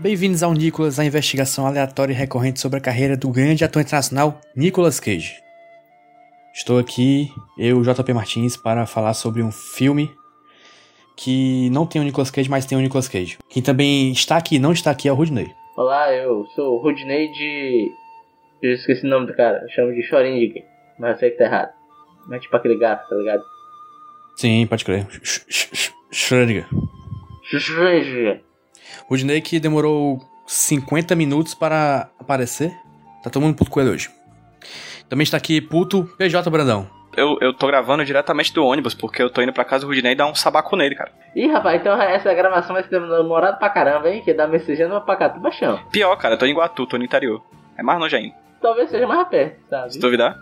Bem-vindos ao Nicolas, a investigação aleatória e recorrente sobre a carreira do grande ator internacional Nicolas Cage. Estou aqui, eu, JP Martins, para falar sobre um filme que não tem o Nicolas Cage, mas tem o Nicolas Cage. Quem também está aqui e não está aqui é o Rudney. Olá, eu sou o Rudney de. Eu esqueci o nome do cara, eu chamo de Chorindig, mas eu sei que tá errado. Mas é tipo aquele gato, tá ligado? Sim, pode crer. Sh- Schrödinger. Rudney que demorou 50 minutos para aparecer. Tá todo mundo puto com ele hoje. Também está aqui puto PJ Brandão. Eu, eu tô gravando diretamente do ônibus, porque eu tô indo pra casa do Rudinei dar um sabaco nele, cara. Ih, rapaz, então essa gravação vai ser demorada pra caramba, hein? Que da Messejana vai pra Catuba chão. Pior, cara, eu tô em Iguatu, tô no interior. É mais longe ainda. Talvez seja mais perto, sabe? Se duvidar.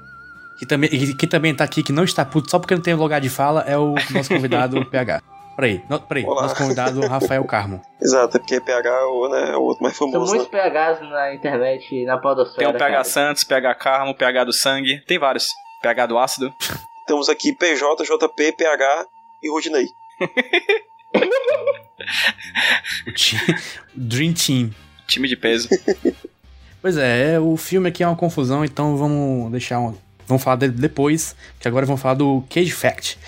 Que também, e quem também tá aqui, que não está puto só porque não tem lugar de fala, é o nosso convidado PH. Peraí, no, peraí, Olá. nosso convidado Rafael Carmo. Exato, é porque PH é o, né, é o outro mais São famoso. muitos Né? PHs na internet na Tem podosfera. o PH cara. Santos, PH Carmo, PH do sangue. Tem vários. PH do ácido. Temos aqui PJ, JP, PH e Rudinei. O time, Dream Team. Time de peso. Pois é, é, o filme aqui é uma confusão, então vamos deixar um. Vamos falar dele depois, que agora vamos falar do Cage Fact,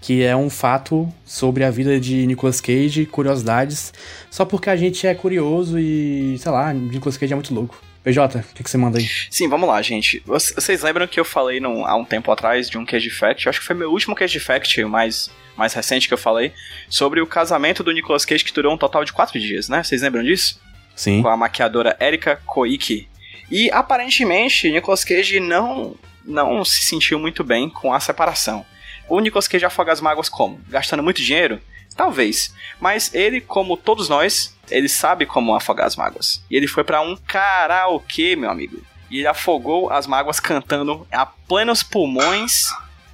que é um fato sobre a vida de Nicolas Cage, curiosidades, só porque a gente é curioso e, sei lá, Nicolas Cage é muito louco. PJ, o que, que você manda aí? Sim, vamos lá, gente. Voc- Vocês lembram que eu falei num- há um tempo atrás de um Cage Fact? Eu acho que foi meu último Cage Fact, o mais, mais recente que eu falei, sobre o casamento do Nicolas Cage, que durou um total de quatro dias, né? Vocês lembram disso? Sim. com a maquiadora Erika Koike. E aparentemente Nicolas Cage não não se sentiu muito bem com a separação. O Nicolas Cage afoga as mágoas como? Gastando muito dinheiro? Talvez. Mas ele, como todos nós, ele sabe como afogar as mágoas. E ele foi pra um karaokê, meu amigo. E ele afogou as mágoas cantando a plenos pulmões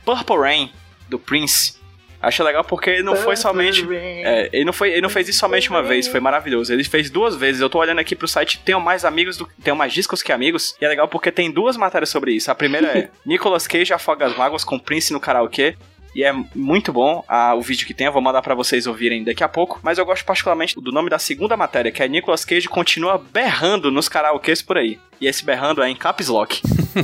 Purple Rain, do Prince. Acho legal porque ele não foi somente é, ele não, foi, ele não fez isso somente uma vez, foi maravilhoso. Ele fez duas vezes. Eu tô olhando aqui pro site, tenho mais amigos, do, tenho mais discos que amigos. E é legal porque tem duas matérias sobre isso. A primeira é Nicolas Cage afoga as mágoas com Prince no karaokê. E é muito bom ah, o vídeo que tem, eu vou mandar pra vocês ouvirem daqui a pouco. Mas eu gosto particularmente do nome da segunda matéria, que é Nicolas Cage continua berrando nos karaokês por aí. E esse berrando é em caps lock.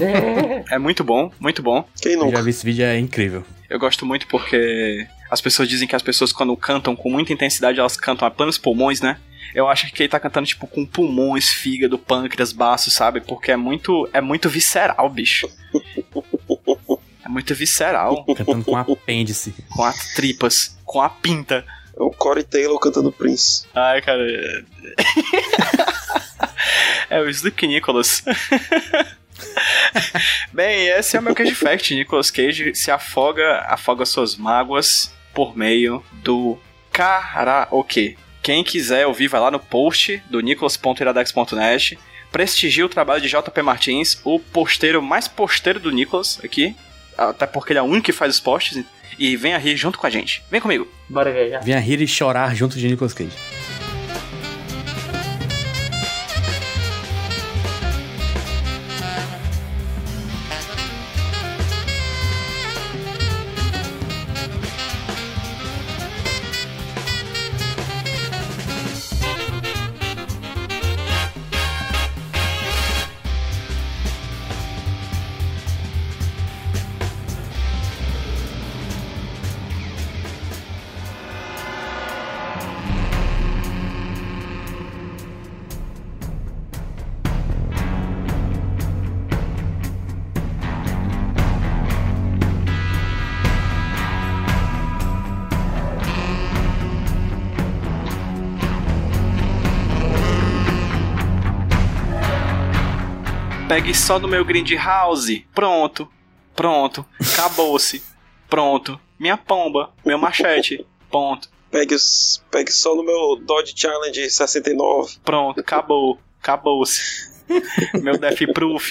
é muito bom, muito bom. Quem Eu nunca? já vi esse vídeo, é incrível. Eu gosto muito porque as pessoas dizem que as pessoas, quando cantam com muita intensidade, elas cantam a plenos pulmões, né? Eu acho que ele tá cantando, tipo, com pulmões, fígado, pâncreas, baço, sabe? Porque é muito, é muito visceral, bicho. Muito visceral. Cantando com apêndice. Com as tripas, com a pinta. É o Corey Taylor cantando Prince. Ai, cara. é o Sleep Nicholas. Bem, esse é o meu Cage Fact. Nicolas Cage se afoga, afoga suas mágoas por meio do karaokê. Quem quiser ouvir, vai lá no post do nicolas.iradex.net. Prestigie o trabalho de JP Martins, o posteiro mais posteiro do Nicolas aqui. Até porque ele é o único que faz os posts. E venha rir junto com a gente. Vem comigo. Bora viajar. Venha rir e chorar junto de Nicolas Cage. Pegue só no meu Grindhouse. Pronto. Pronto. Acabou-se. Pronto. Minha pomba. Meu machete. Ponto. Pegue, os- pegue só no meu Dodge Challenge 69. Pronto. Acabou. Acabou-se. meu Death Proof.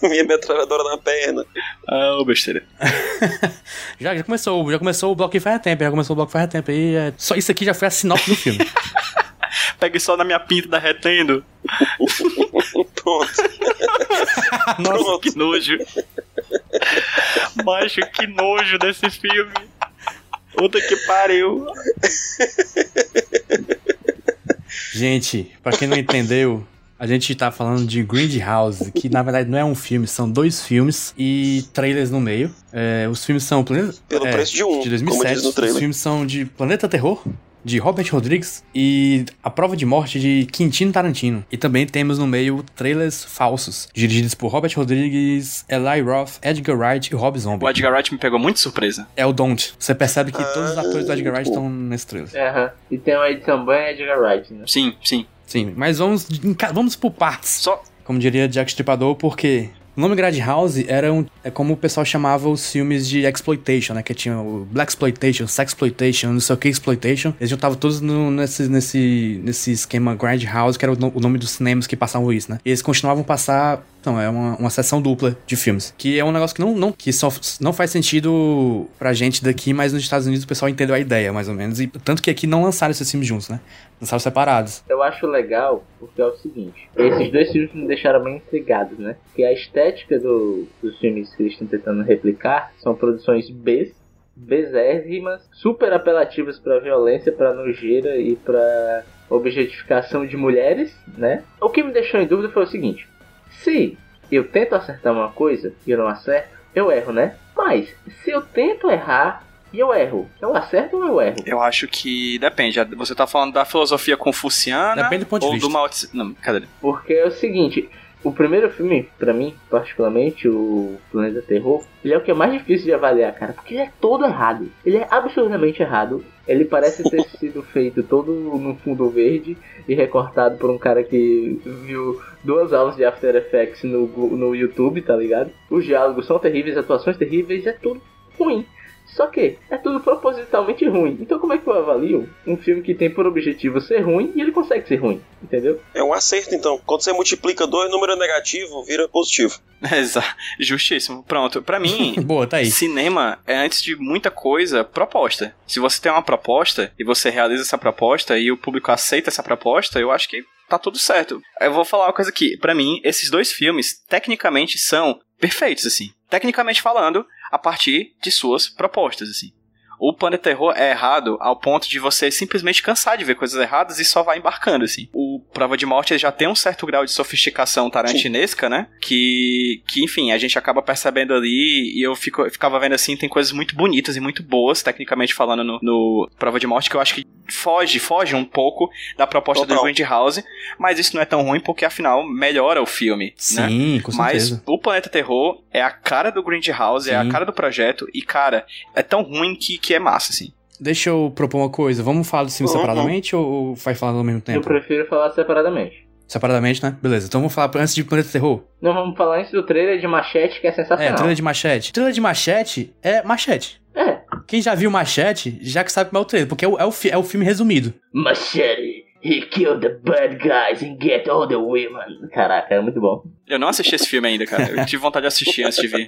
Minha metralhadora na perna. Ah, ô besteira. Já, já começou, já começou o bloco faz tempo, já começou o bloco que faz tempo. E é, só isso aqui já foi a sinopse do filme. Pegue só na minha pinta derretendo. Pronto. Nossa, Que nojo. Macho, que nojo desse filme. Puta que pariu. Gente, pra quem não entendeu, a gente tá falando de Grindhouse, que na verdade não é um filme, são dois filmes e trailers no meio. É, os filmes são Planeta, Pelo é, preço de um, de como 2007. diz no Os filmes são de Planeta Terror, de Robert Rodrigues e A Prova de Morte de Quintino Tarantino. E também temos no meio trailers falsos, dirigidos por Robert Rodrigues, Eli Roth, Edgar Wright e Rob Zombie. O Edgar Wright me pegou muito de surpresa. É o Don't. Você percebe que todos os Ah, atores do Edgar Wright estão nesse trailer. Aham. E tem edição banha Edgar Wright, né? Sim, sim. Sim, mas vamos, vamos por partes. Só. como diria Jack Stripador, porque o nome Grindhouse era um, é como o pessoal chamava os filmes de exploitation, né? Que tinha o Black Exploitation, Sexploitation, não sei o que Exploitation. Eles juntavam todos no- nesse, nesse, nesse esquema Grindhouse, que era o, o nome dos cinemas que passavam isso, né? E eles continuavam a passar. Não, é uma, uma sessão dupla de filmes. Que é um negócio que não, não, que só não faz sentido pra gente daqui, mas nos Estados Unidos o pessoal entendeu a ideia, mais ou menos. E tanto que aqui não lançaram esses filmes juntos, né? Lançaram separados. Eu acho legal porque é o seguinte: esses dois filmes me deixaram bem intrigados, né? Porque a estética do- dos filmes que eles estão tentando replicar são produções B, bezérrimas, super apelativas pra violência, pra nojeira e pra objetificação de mulheres, né? O que me deixou em dúvida foi o seguinte: se eu tento acertar uma coisa e eu não acerto, eu erro, né? Mas se eu tento errar e eu erro, eu acerto ou eu erro? Eu acho que depende. Você tá falando da filosofia confuciana Depende do ponto de ou vista. do Mao Tse... Não, cadê? Porque é o seguinte, o primeiro filme, pra mim, particularmente, o Planeta Terror, ele é o que é mais difícil de avaliar, cara, porque ele é todo errado. Ele é absurdamente errado. Ele parece ter sido feito todo no fundo verde e recortado por um cara que viu duas aulas de After Effects no, no YouTube, tá ligado? Os diálogos são terríveis, as atuações terríveis, é tudo ruim. Só que é tudo propositalmente ruim. Então como é que eu avalio um filme que tem por objetivo ser ruim e ele consegue ser ruim? Entendeu? É um acerto, então. Quando você multiplica dois números negativos, vira positivo. Exato. Justíssimo. Pronto. Pra mim, Boa, tá aí. cinema é antes de muita coisa proposta. Se você tem uma proposta e você realiza essa proposta e o público aceita essa proposta, eu acho que tá tudo certo. Eu vou falar uma coisa aqui. Pra mim, esses dois filmes tecnicamente são perfeitos assim. Tecnicamente falando, a partir de suas propostas assim. O Planeta Terror é errado ao ponto de você simplesmente cansar de ver coisas erradas e só vai embarcando, assim. O Prova de Morte já tem um certo grau de sofisticação tarantinesca, né? Que, que, enfim, a gente acaba percebendo ali e eu, fico, eu ficava vendo assim, tem coisas muito bonitas e muito boas, tecnicamente falando, no, no Prova de Morte, que eu acho que foge, foge um pouco da proposta Total. do Grindhouse, mas isso não é tão ruim porque, afinal, melhora o filme, né? Sim, com Mas certeza. o Planeta Terror é a cara do Grindhouse, é a Sim. cara do projeto, e, cara, é tão ruim que, que é massa, assim. Deixa eu propor uma coisa. Vamos falar do filme Uhum. separadamente ou, vai falar ao mesmo Eu tempo? prefiro falar separadamente. Separadamente, né? Beleza. Então vamos falar antes de Planeta Terror. Não vamos falar antes do trailer de Machete, que é É, sensacional. trailer de Machete. Trailer de Machete é Machete. É. Quem já viu Machete já que sabe como é o trailer, porque é o, é o, é o filme resumido. Machete, he killed the bad guys and get all the women. Caraca, é muito bom. Eu não assisti esse filme ainda, cara. Eu tive vontade de assistir antes de vir.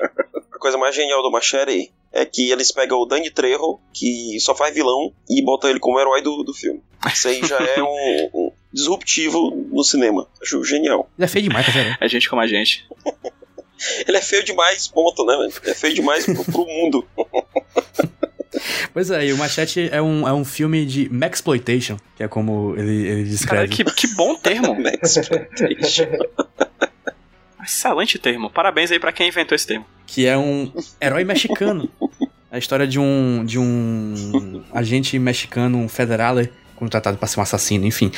A coisa mais genial do Machete é que eles pegam o Danny Trejo, que só faz vilão, e botam ele como herói do, do filme. Isso aí já é um, um disruptivo no cinema. Acho genial. Ele é feio demais, tá vendo? É gente como a gente. Ele é feio demais, ponto, né? velho? É feio demais pro, pro mundo. Pois é, e o Machete é um, é um filme de Maxploitation, que é como ele, ele Cara, descreve. que, que bom termo. Next. Excelente termo. Parabéns aí pra quem inventou esse termo. que é um herói mexicano. A história de um de um agente mexicano, um federal, contratado para ser um assassino, enfim.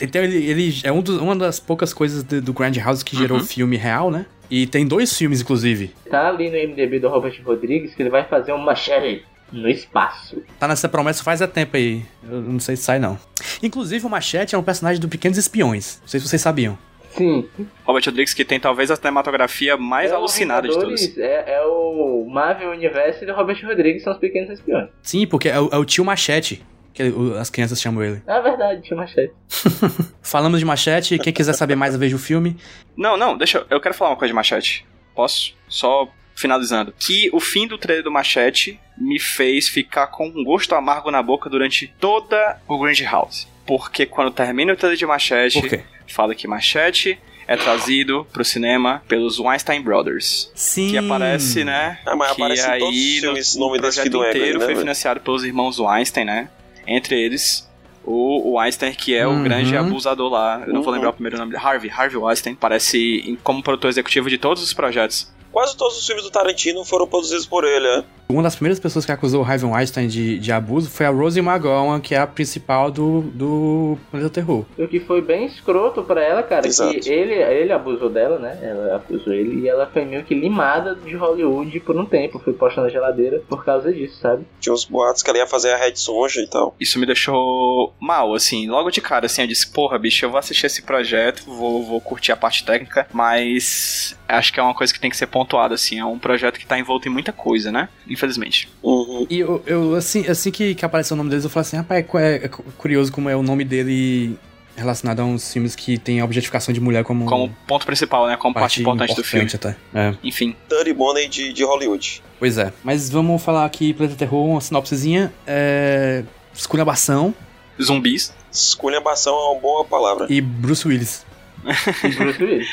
Então ele, ele é um dos- uma das poucas coisas do, do Grindhouse que gerou Uhum. filme real, né? E tem dois filmes, inclusive. Tá ali no MDB do Robert Rodrigues que ele vai fazer um Machete no espaço. Tá nessa promessa faz há tempo aí. Eu não sei se sai, não. Inclusive, o Machete é um personagem do Pequenos Espiões. Não sei se vocês sabiam. Sim. Robert Rodrigues, que tem talvez a cinematografia mais é alucinada de todas. Vingadores, É, é o Marvel Universe e o Robert Rodrigues são os pequenos espiões. Sim, porque é o, é o tio Machete, que as crianças chamam ele. É verdade, tinha machete. Falamos de Machete, quem quiser saber mais, veja o filme. Não, não, deixa eu. Eu quero falar uma coisa de Machete. Posso? Só finalizando. Que o fim do trailer do Machete me fez ficar com um gosto amargo na boca durante toda o Grand House. Porque quando termina o trailer de Machete, Por quê? Fala que Machete é trazido pro cinema pelos Weinstein Brothers. Sim. Que aparece, né? Ah, mas que aparece em aí todos os no- filmes no nome desse projeto Egley, inteiro né, foi financiado pelos irmãos Weinstein, né? Entre eles, o o Weinstein, que é Uhum. o grande abusador lá. Eu não vou Uhum. lembrar o primeiro nome dele. Harvey. Harvey Weinstein. Parece como produtor executivo de todos os projetos. Quase todos os filmes do Tarantino foram produzidos por ele, né? Uma das primeiras pessoas que acusou o Harvey Weinstein de, de abuso foi a Rosie McGowan, que é a principal do, do Planeta Terror. O que foi bem escroto pra ela, cara, Exato. que ele, ele abusou dela, né? Ela acusou ele e ela foi meio que limada de Hollywood por um tempo. Foi posta na geladeira por causa disso, sabe? Tinha uns boatos que ela ia fazer a Red Sonja e tal. Isso me deixou mal, assim. Logo de cara, assim, eu disse, porra, bicho, eu vou assistir esse projeto, vou, vou curtir a parte técnica, mas acho que é uma coisa que tem que ser pontuada, assim. É um projeto que tá envolto em muita coisa, né? Infelizmente. Uhum. E eu, eu, assim, assim que, que apareceu o nome deles, eu falei assim, rapaz, é, é curioso como é o nome dele relacionado a uns filmes que tem a objetificação de mulher como, Como ponto principal, né? Como parte, importante, do filme. até. É. Enfim. Dirty Money de, de Hollywood. Pois é. Mas vamos falar aqui, Planeta Terror, uma sinopsezinha. É... Esculhambação Zumbis. Esculhambação é uma boa palavra. e Bruce Willis. E Bruce Willis.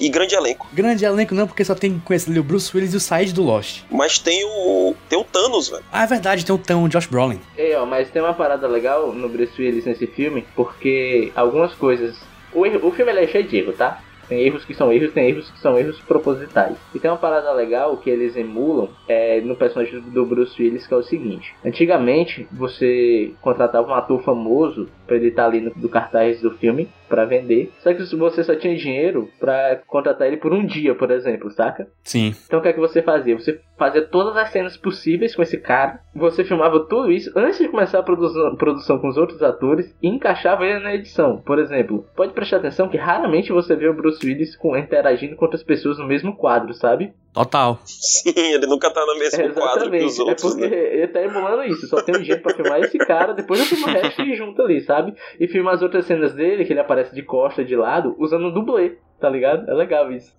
E grande elenco. Grande elenco não, porque só tem conhecido ali o Bruce Willis e o Said do Lost. Mas tem o. Tem o Thanos, velho. Ah, é verdade, tem o o Josh Brolin. Ei, ó, mas tem uma parada legal no Bruce Willis nesse filme, porque algumas coisas. O, erro- o filme ele é cheio de erro, tá? Tem erros que são erros, tem erros que são erros propositais. E tem uma parada legal que eles emulam é, no personagem do Bruce Willis, que é o seguinte: antigamente você contratava um ator famoso pra ele estar ali no do cartaz do filme pra vender, só que você só tinha dinheiro pra contratar ele por um dia, por exemplo, saca? Sim. Então o que é que você fazia? Você fazia todas as cenas possíveis com esse cara, você filmava tudo isso antes de começar a produção, produção com os outros atores e encaixava ele na edição. Por exemplo, pode prestar atenção que raramente você vê o Bruce Willis com, interagindo com outras pessoas no mesmo quadro, sabe? Total. Sim, ele nunca tá no mesmo quadro que os é outros, porque né? ele tá emulando isso. Só tem um jeito pra filmar esse cara, depois eu filmo o resto e junto ali, sabe? E filma as outras cenas dele, que ele aparece de costa, de lado, usando um dublê, tá ligado? É legal isso.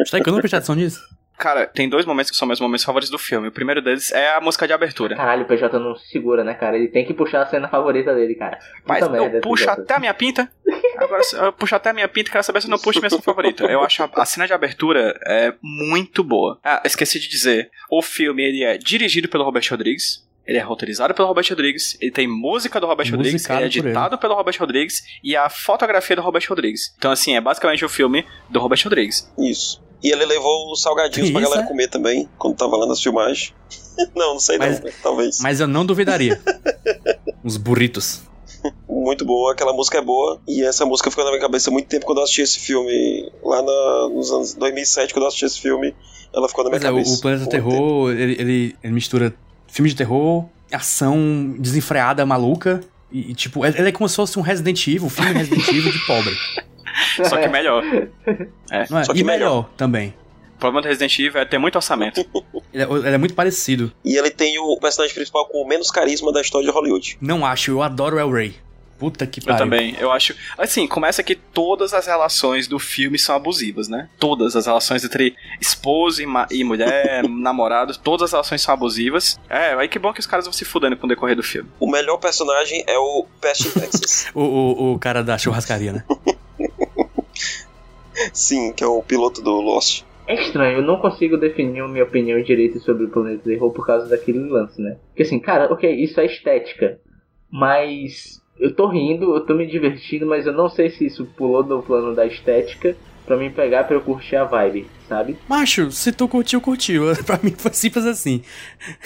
Está que eu não prestei atenção nisso? Cara, tem dois momentos que são meus momentos favoritos do filme. O primeiro deles é a música de abertura. Caralho, o PJ não se segura, né, cara? Ele tem que puxar a cena favorita dele, cara. Mas Puta merda, eu puxo até a minha pinta. Agora eu puxo até a minha pinta e quero saber se eu não puxo minha cena favorita. Eu acho a, a cena de abertura é muito boa. Ah, esqueci de dizer. O filme ele é dirigido pelo Robert Rodrigues. Ele é roteirizado pelo Robert Rodrigues, ele tem música do Robert Rodrigues, Musicado ele é por ele. editado pelo Robert Rodrigues e a fotografia do Robert Rodrigues. Então, assim, é basicamente o filme do Robert Rodrigues. Isso. E ele levou os salgadinhos Que pra isso, galera é? comer também, quando tava lá nas filmagens. não, não sei Mas- não, né? talvez. Mas eu não duvidaria. Uns burritos. Muito boa, aquela música é boa. E essa música ficou na minha cabeça muito tempo quando eu assisti esse filme. Lá na- nos anos 2007, quando eu assisti esse filme, ela ficou na minha Mas é, o, cabeça. o Planeta. Terror, ele, ele, ele mistura filme de terror, ação desenfreada, maluca. E, e, tipo, ele é como se fosse um Resident Evil, um filme Resident Evil de pobre. Só que melhor. Não é? Só que e melhor, também. O problema do Resident Evil é ter muito orçamento. Ele é, ele é muito parecido. E ele tem o personagem principal com o menos carisma da história de Hollywood. Não acho, eu adoro El Rey. Puta que Eu pariu. também, eu acho. Assim, começa que todas as relações do filme são abusivas, né? Todas as relações entre esposo e, e mulher, namorado, todas as relações são abusivas. É, aí que bom que os caras vão se fudendo com o decorrer do filme. O melhor personagem é o Pest Texas. O, o, o cara da churrascaria, né? Sim, que é o piloto do Lost. É estranho, eu não consigo definir a minha opinião direito sobre o Planeta Terror por causa daquele lance, né? Porque assim, cara, ok, isso é estética, mas eu tô rindo, eu tô me divertindo, mas eu não sei se isso pulou no plano da estética pra me pegar pra eu curtir a vibe, sabe? Macho, se tu curtiu, curtiu. pra mim foi simples assim.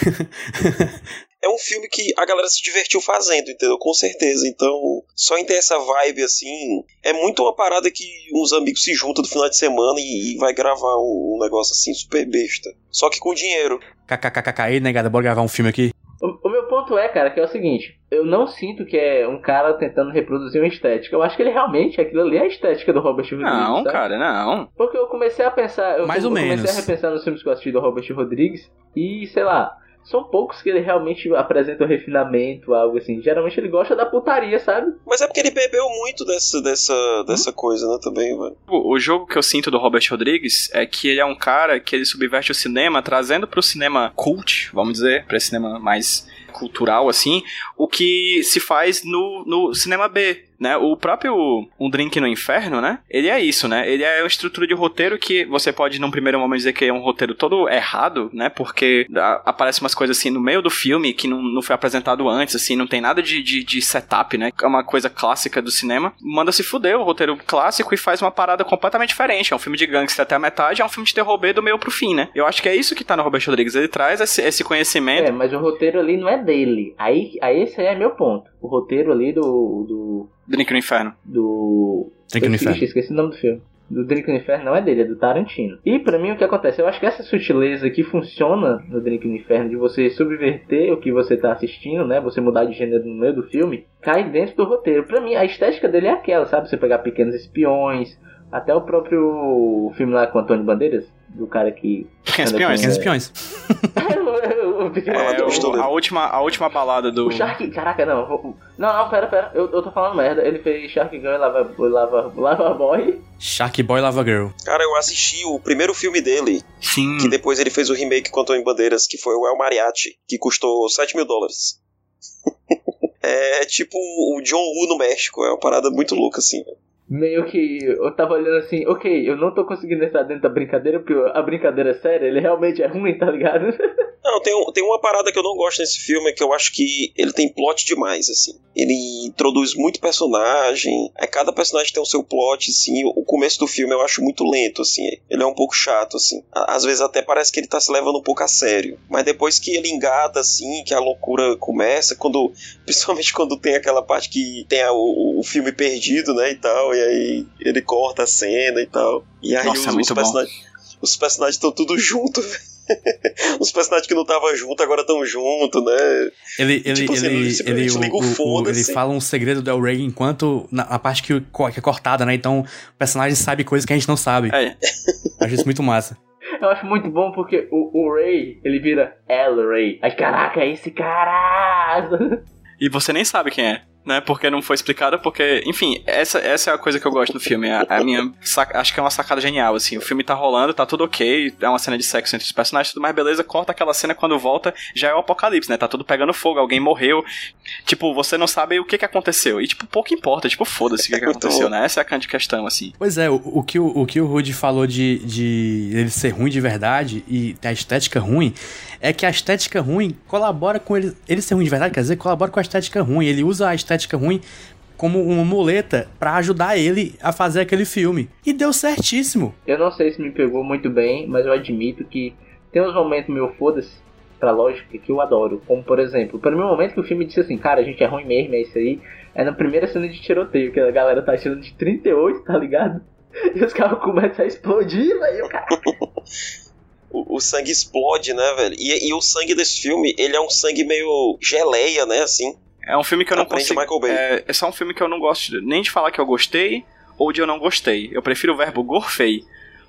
É um filme que a galera se divertiu fazendo, entendeu? Com certeza. Então, só em ter essa vibe assim, é muito uma parada que uns amigos se juntam no final de semana e, e vai gravar um, um negócio assim super besta. Só que com dinheiro. KKKK aí, negada, bora gravar um filme aqui. O, o meu ponto é, cara, que é o seguinte: eu não sinto que é um cara tentando reproduzir uma estética. Eu acho que ele realmente, aquilo ali é a estética do Robert Rodrigues. Não, sabe? cara, não. Porque eu comecei a pensar. Eu, Mais eu ou comecei menos. a repensar nos filmes que eu assisti do Robert Rodrigues. E, sei lá, são poucos que ele realmente apresenta o refinamento, algo assim. Geralmente ele gosta da putaria, sabe? Mas é porque ele bebeu muito dessa, dessa, dessa coisa, né, também, velho. O, o jogo que eu sinto do Robert Rodrigues é que ele é um cara que ele subverte o cinema, trazendo pro cinema cult, vamos dizer, pra esse cinema mais cultural, assim, o que se faz no, no cinema B, né? O próprio Um Drink no Inferno, né? Ele é isso, né? Ele é uma estrutura de roteiro que você pode, num primeiro momento, dizer que é um roteiro todo errado, né? Porque a- aparece umas coisas assim no meio do filme que não, não foi apresentado antes, assim, não tem nada de, de, de setup, né? É uma coisa clássica do cinema. Manda se fuder o roteiro clássico e faz uma parada completamente diferente. É um filme de gangster até a metade, é um filme de terror B do meio pro fim, né? Eu acho que é isso que tá no Robert Rodrigues. Ele traz esse, esse conhecimento. É, mas o roteiro ali não é dele. Aí, aí esse aí é meu ponto. O roteiro ali do. do. Drink no Inferno. do. Drink no Inferno. esqueci, o nome do filme. Do Drink no Inferno não é dele, é do Tarantino. E pra mim o que acontece? Eu acho que essa sutileza que funciona no Drink no Inferno de você subverter o que você tá assistindo, né? Você mudar de gênero no meio do filme, cai dentro do roteiro. Pra mim, a estética dele é aquela, sabe? Você pegar pequenos espiões, até o próprio filme lá com Antônio Bandeiras, do cara que. Pequenos Espiões. Pequenos espiões. pequeno- É, o- a, última, a última balada do. o Shark, caraca, não. vou- Não, não, pera, pera. Eu, eu tô falando merda. Ele fez Shark Gun e Lava, Lava, Lava Boy. Shark Boy Lava Girl. Cara, eu assisti o primeiro filme dele, Sim. que depois ele fez o remake com Antônio Bandeiras, que foi o El Mariachi, que custou 7 mil dólares. é tipo o John Woo no México, é uma parada muito louca, assim. velho. Meio que eu tava olhando assim, ok, eu não tô conseguindo entrar dentro da brincadeira, porque a brincadeira é séria, ele realmente é ruim, tá ligado? Não, tem, tem uma parada que eu não gosto nesse filme, que eu acho que ele tem plot demais, assim. Ele introduz muito personagem, aí cada personagem tem o seu plot, assim. O começo do filme eu acho muito lento, assim. Ele é um pouco chato, assim. Às vezes até parece que ele tá se levando um pouco a sério. Mas depois que ele engata, assim, que a loucura começa, quando. Principalmente quando tem aquela parte que tem a- o, o filme perdido, né, e tal, e aí ele corta a cena e tal. E aí Nossa, os, é os personagens. Os personagens estão tudo junto, velho. Os personagens que não estavam junto agora estão junto, né? Ele, ele, Tipo assim, ele, ele o- liga o o- o- foda-se. ele fala um segredo do El Rey enquanto. Na, na parte que, que é cortada, né? Então o personagem sabe coisas que a gente não sabe. É, Acho isso muito massa. Eu acho muito bom porque o, o Ray, ele vira El Ray. Ai, caraca, é esse cara! e você nem sabe quem é. Né, porque não foi explicado, porque, enfim, essa, essa é a coisa que eu gosto do filme. A, a minha. saca- acho que é uma sacada genial, assim. O filme tá rolando, tá tudo ok, é uma cena de sexo entre os personagens, tudo mais beleza. Corta aquela cena quando volta, já é o apocalipse, né? Tá tudo pegando fogo, alguém morreu. Tipo, você não sabe o que que aconteceu. E, tipo, pouco importa, tipo, foda-se o que, que Muito aconteceu, né? Essa é a grande questão, assim. Pois é, o, o que o, o que o Rudy falou de, de ele ser ruim de verdade e a estética ruim, é que a estética ruim colabora com ele. Ele ser ruim de verdade, quer dizer, colabora com a estética ruim. Ele usa a estética ruim como uma muleta pra ajudar ele a fazer aquele filme. E deu certíssimo. Eu não sei se me pegou muito bem, mas eu admito que tem uns momentos meu foda-se pra lógica que eu adoro. Como, por exemplo, para mim um momento que o filme disse assim, cara, a gente é ruim mesmo, é isso aí. É na primeira cena de tiroteio, que a galera tá tirando de 38, tá ligado? E os carros começam a explodir, velho, cara. O, o sangue explode, né, velho? E, e o sangue desse filme, ele é um sangue meio geleia, né, assim. É um filme que eu não Aprende consigo. Michael Bay. É, é só um filme que eu não gosto nem de falar que eu gostei ou de eu não gostei. Eu prefiro o verbo gorfei.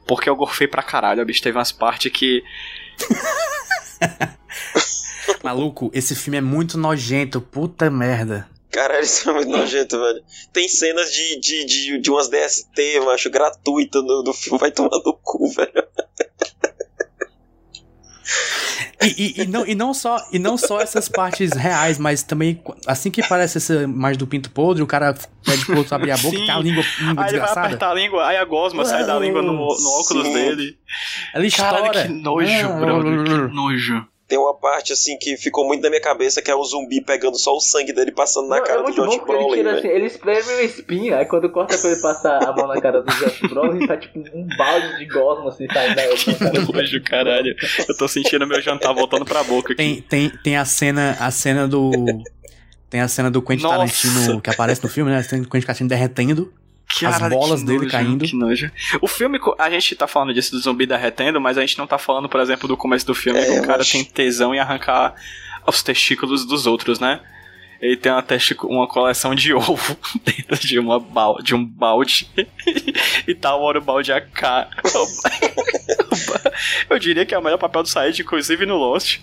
Porque eu gorfei pra caralho. O bicho teve umas partes que. Maluco, esse filme é muito nojento, puta merda. Caralho, isso é muito nojento, velho. Tem cenas de, de, de, de umas DST, eu acho, gratuita no, no filme. Vai tomar no cu, velho. E, e- e não, e, não só, e não só essas partes reais, mas também, assim que parece essa mais do pinto podre, o cara pede pro outro abrir a boca e Sim. tá a língua, língua Aí ele vai desgraçada. apertar a língua, aí a gosma sai da língua no, no óculos Sim. dele. Ela estoura. Caralho, que nojo, Ah, brother. Que nojo. Tem uma parte, assim, que ficou muito na minha cabeça, que é o zumbi pegando só o sangue dele passando na Não, cara é do muito bom Josh porque ele Brolin, tira velho. assim, ele espreme uma espinha, aí quando corta pra ele passar a mão na cara do Josh Brolin, tá tipo um balde de gosma assim, saindo da Que nojo, caralho. Eu tô sentindo meu jantar voltando pra boca aqui. Tem, tem, tem a cena, a cena do. Tem a cena do Quentin Nossa. Tarantino que aparece no filme, né? Tem o Quentin Tarantino derretendo. Caralho, bolas que dele nojo, caindo. Que nojo. O filme, a gente tá falando disso do zumbi derretendo, mas a gente não tá falando, por exemplo, do começo do filme É, que o cara acho- tem tesão em arrancar os testículos dos outros, né? Ele tem uma, uma coleção de ovo dentro de, uma bal de um balde. e tal, hora o balde é a cara. Eu diria que é o melhor papel do Said, inclusive no Lost.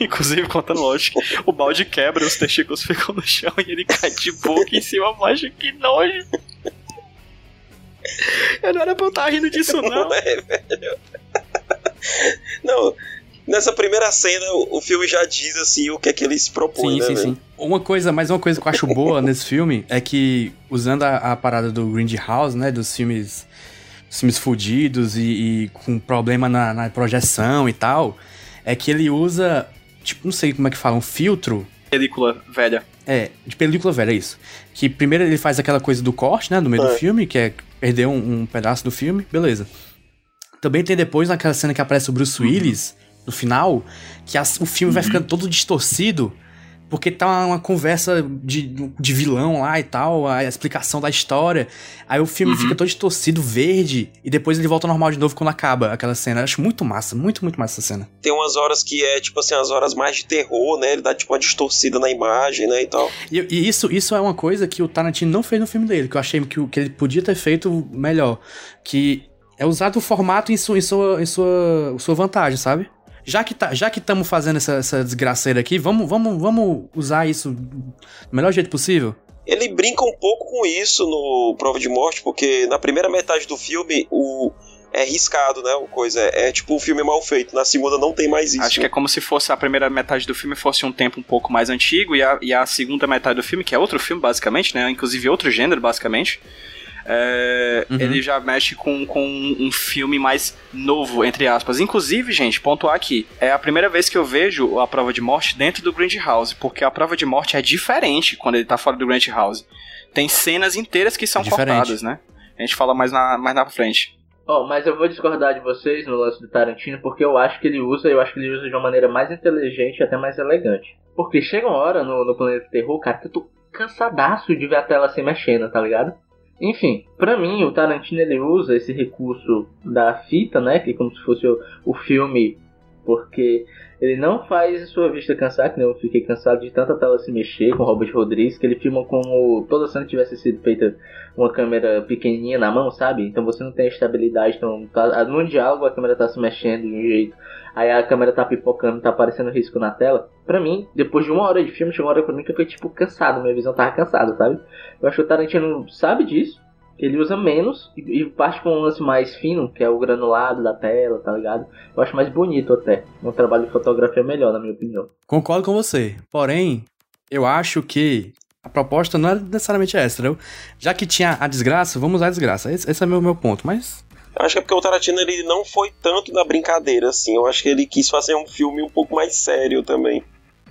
Inclusive contando Lost. O balde quebra, os testículos ficam no chão e ele cai de boca em cima. Macho, que nojo. Eu não era pra eu estar rindo disso, não. É, velho. Não, nessa primeira cena o filme já diz assim o que é que ele se propõe, Sim, né, sim, velho? sim. Uma coisa, mas uma coisa que eu acho boa nesse filme é que, usando a, a parada do Grindhouse, né, dos filmes, dos filmes fudidos e, e com problema na, na projeção e tal, é que ele usa, tipo, não sei como é que fala, um filtro Película velha. é, de película velha, é isso. Que primeiro ele faz aquela coisa do corte, né, no meio do É. filme, que é perder um, um pedaço do filme, beleza. Também tem depois naquela cena que aparece o Bruce Willis, no final, que as- o filme vai ficando todo distorcido, porque tá uma, conversa de, de vilão lá e tal, a explicação da história. Aí o filme fica todo distorcido, verde, e depois ele volta normal de novo quando acaba aquela cena. Eu acho muito massa, muito, muito massa essa cena. Tem umas horas que é, tipo assim, as horas mais de terror, né? Ele dá tipo uma distorcida na imagem, né, e tal. E, e isso, isso é uma coisa que o Tarantino não fez no filme dele, que eu achei que, que ele podia ter feito melhor. Que é usado o formato em sua, em sua, em sua, sua vantagem, sabe? Já que tá, já que estamos fazendo essa, essa desgraceira aqui, vamos, vamos, vamos usar isso do melhor jeito possível. Ele brinca um pouco com isso no Prova de Morte, porque na primeira metade do filme o é riscado, né? O coisa é, é tipo um filme mal feito. Na segunda não tem mais isso. Acho que é como se fosse a primeira metade do filme fosse um tempo um pouco mais antigo e a, e a segunda metade do filme, que é outro filme, basicamente, né? Inclusive outro gênero, basicamente. É, Uhum. Ele já mexe com, com um filme mais novo, entre aspas. Inclusive, gente, pontuar aqui, é a primeira vez que eu vejo a prova de morte dentro do Grindhouse, porque a prova de morte é diferente quando ele tá fora do Grindhouse. Tem cenas inteiras que são É diferente. cortadas, né? A gente fala mais na, mais na frente. Ó, mas eu vou discordar de vocês no lance do Tarantino, porque eu acho que ele usa, eu acho que ele usa de uma maneira mais inteligente e até mais elegante. Porque chega uma hora no, no Planeta Terror, cara, que eu tô cansadaço de ver a tela se mexendo, tá ligado? Enfim, pra mim, o Tarantino ele usa esse recurso da fita, né, que é como se fosse o, o filme, porque ele não faz a sua vista cansar, que nem eu fiquei cansado de tanta tela se mexer com Robert Rodrigues, que ele filma como toda cena tivesse sido feita uma câmera pequenininha na mão, sabe? Então você não tem estabilidade, então tá, no diálogo a câmera tá se mexendo de um jeito, aí a câmera tá pipocando, tá aparecendo risco na tela. Pra mim, depois de uma hora de filme, chegou uma hora que eu fiquei tipo cansado, minha visão tava cansada, sabe? Eu acho que o Tarantino sabe disso, ele usa menos e parte com um lance mais fino, que é o granulado da tela, tá ligado? Eu acho mais bonito até. Um trabalho de fotografia melhor, na minha opinião. Concordo com você. Porém, eu acho que a proposta não é necessariamente essa, entendeu? Já que tinha a desgraça, vamos usar a desgraça. Esse, esse é o meu, meu ponto. Mas Eu acho que é porque o Tarantino ele não foi tanto na brincadeira, assim. Eu acho que ele quis fazer um filme um pouco mais sério também.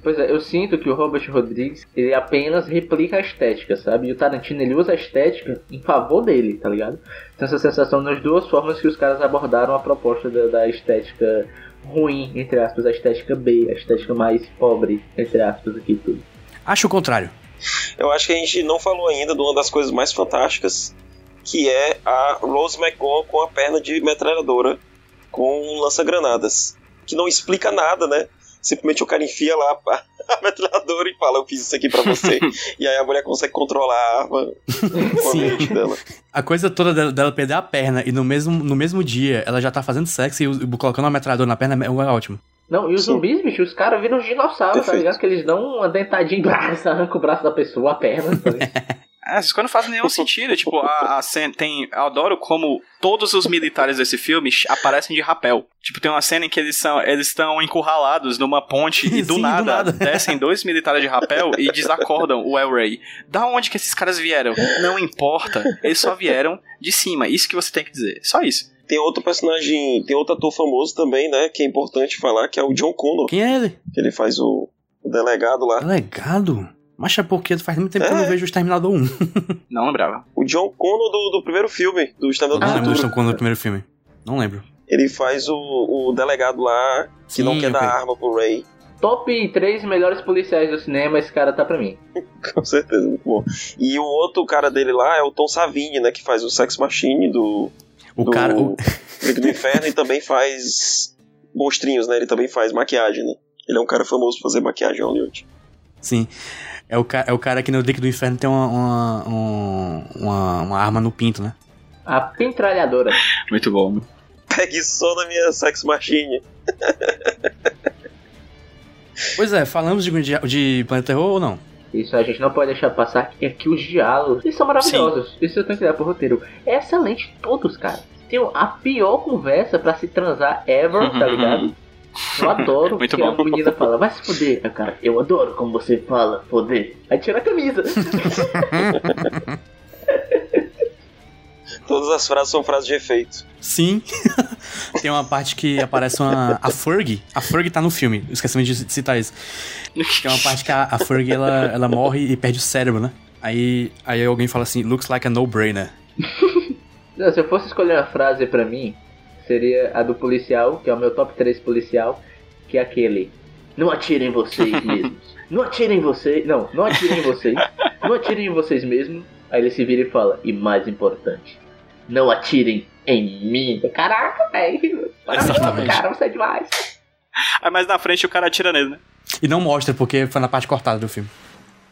Pois é, eu sinto que o Robert Rodrigues, ele apenas replica a estética, sabe? E o Tarantino, ele usa a estética em favor dele, tá ligado? Tem essa sensação nas duas formas que os caras abordaram a proposta da, da estética ruim, entre aspas, a estética B, a estética mais pobre, entre aspas, aqui tudo. acho o contrário. Eu acho que a gente não falou ainda de uma das coisas mais fantásticas, que é a Rose McGowan com a perna de metralhadora com lança-granadas. Que não explica nada, né? Simplesmente o cara enfia lá a a metralhadora e fala, eu fiz isso aqui pra você. e aí a mulher consegue controlar a arma com a mente dela. A coisa toda dela, dela perder a perna e no mesmo, no mesmo dia ela já tá fazendo sexo e, u- colocando uma metralhadora na perna é é ótimo. Não, e os Sim. zumbis, bicho, os caras viram dinossauros, tá Perfeito. ligado? Que eles dão uma dentadinha em braço, arranca o braço da pessoa, a perna, tá? É, coisas não fazem nenhum sentido. Tipo, a, a cena tem. Eu adoro como todos os militares desse filme aparecem de rapel. Tipo, tem uma cena em que eles são eles estão encurralados numa ponte e do, Sim, do nada, nada. descem dois militares de rapel e desacordam o El Rey. Da onde que esses caras vieram? Não importa. Eles só vieram de cima. Isso que você tem que dizer. Só isso. Tem outro personagem, tem outro ator famoso também, né? Que é importante falar, que é o John Connor. Quem é ele? Que ele faz o, o delegado lá. Delegado? Mas é porque faz muito tempo que eu É. não vejo o Exterminador 1. Não lembrava. O John Connor do, do primeiro filme, do Exterminador não do lembro do Futuro. Stone Cold no primeiro filme. Não lembro. Ele faz o, o delegado lá que não Sim, quer dar ok. arma pro Ray. Top 3 melhores policiais do cinema, esse cara tá pra mim. Com certeza, muito bom. E o outro cara dele lá é o Tom Savini, né? Que faz o Sex Machine do, O do cara. o- do Inferno e também faz monstrinhos, né? Ele também faz maquiagem, né? Ele é um cara famoso por fazer maquiagem em Hollywood. Sim. É o, ca- é o cara que no Dick do Inferno tem uma, uma, um- uma, uma arma no pinto, né? A petralhadora. Muito bom. Pegue só na minha sex machine. Pois é, falamos de, de, de Planeta Terror ou não? Isso a gente não pode deixar passar que aqui os diálogos, eles são maravilhosos. Isso eu tenho que dar pro roteiro. É excelente todos, cara. Tem a pior conversa pra se transar ever, tá ligado? Eu adoro Muito que bom. a menina fala, vai se o cara, eu adoro como você fala, foder. Aí tira a camisa. Todas as frases são frases de efeito. Sim. tem uma parte que aparece uma. A Ferg. A Ferg tá no filme. Esquecemos de citar isso. Tem uma parte que a, a Ferg ela, ela morre e perde o cérebro, né? Aí, aí alguém fala assim: looks like a no-brainer. Não, se eu fosse escolher uma frase pra mim, seria a do policial, que é o meu top 3 policial, que é aquele. Não atirem em vocês mesmos. Não atirem em vocês. Não, não atirem em vocês. Não atirem em vocês mesmos. Aí ele se vira e fala, e mais importante, não atirem em mim. Caraca, velho. Maravilhoso, cara, você é demais. Aí mais na frente o cara atira nele, né? E não mostra porque foi na parte cortada do filme.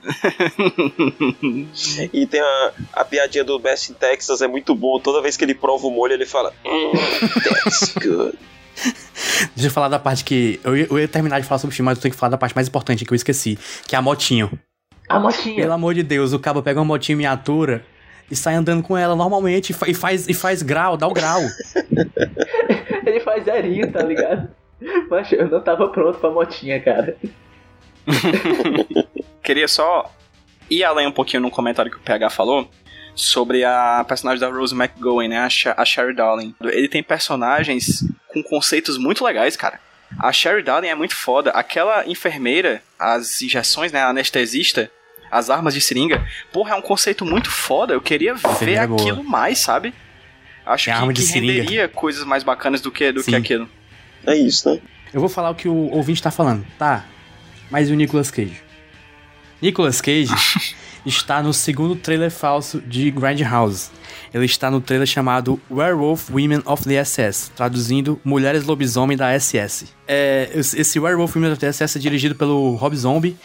E tem a, a piadinha do Best in Texas, é muito bom. Toda vez que ele prova o molho, ele fala: "Hum, That's good. Deixa eu falar da parte que. Eu ia, eu ia terminar de falar sobre o filme, mas eu tenho que falar da parte mais importante que eu esqueci, que é a motinho. A motinha. Pelo amor de Deus, o cabo pega uma motinha miniatura e sai andando com ela normalmente e fa- faz, e faz grau, dá o grau. Ele faz zerinho, tá ligado? Mas eu não tava pronto pra motinha, cara. Queria só ir além um pouquinho no comentário que o PH falou sobre a personagem da Rose McGowan, né? A, Sha a Sherry Darling. Ele tem personagens com conceitos muito legais, cara. A Sherry Darling é muito foda. Aquela enfermeira, as injeções, né? A anestesista, as armas de seringa. Porra, é um conceito muito foda. Eu queria ver é boa. aquilo mais, sabe? Acho Tem que, arma de que seringa. renderia coisas mais bacanas do que, do que aquilo. É isso, né? Eu vou falar o que o ouvinte tá falando. Tá, mas e o Nicolas Cage? Nicolas Cage está no segundo trailer falso de Grindhouse. Ele está no trailer chamado Werewolf Women of the SS, traduzindo Mulheres Lobisomem da SS. É, esse Werewolf Women of the SS é dirigido pelo Rob Zombie.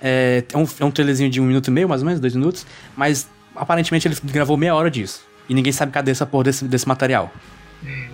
É, é, um, é um trailerzinho de um minuto e meio, mais ou menos, dois minutos, mas aparentemente ele gravou meia hora disso. E ninguém sabe cadê essa porra desse, desse material.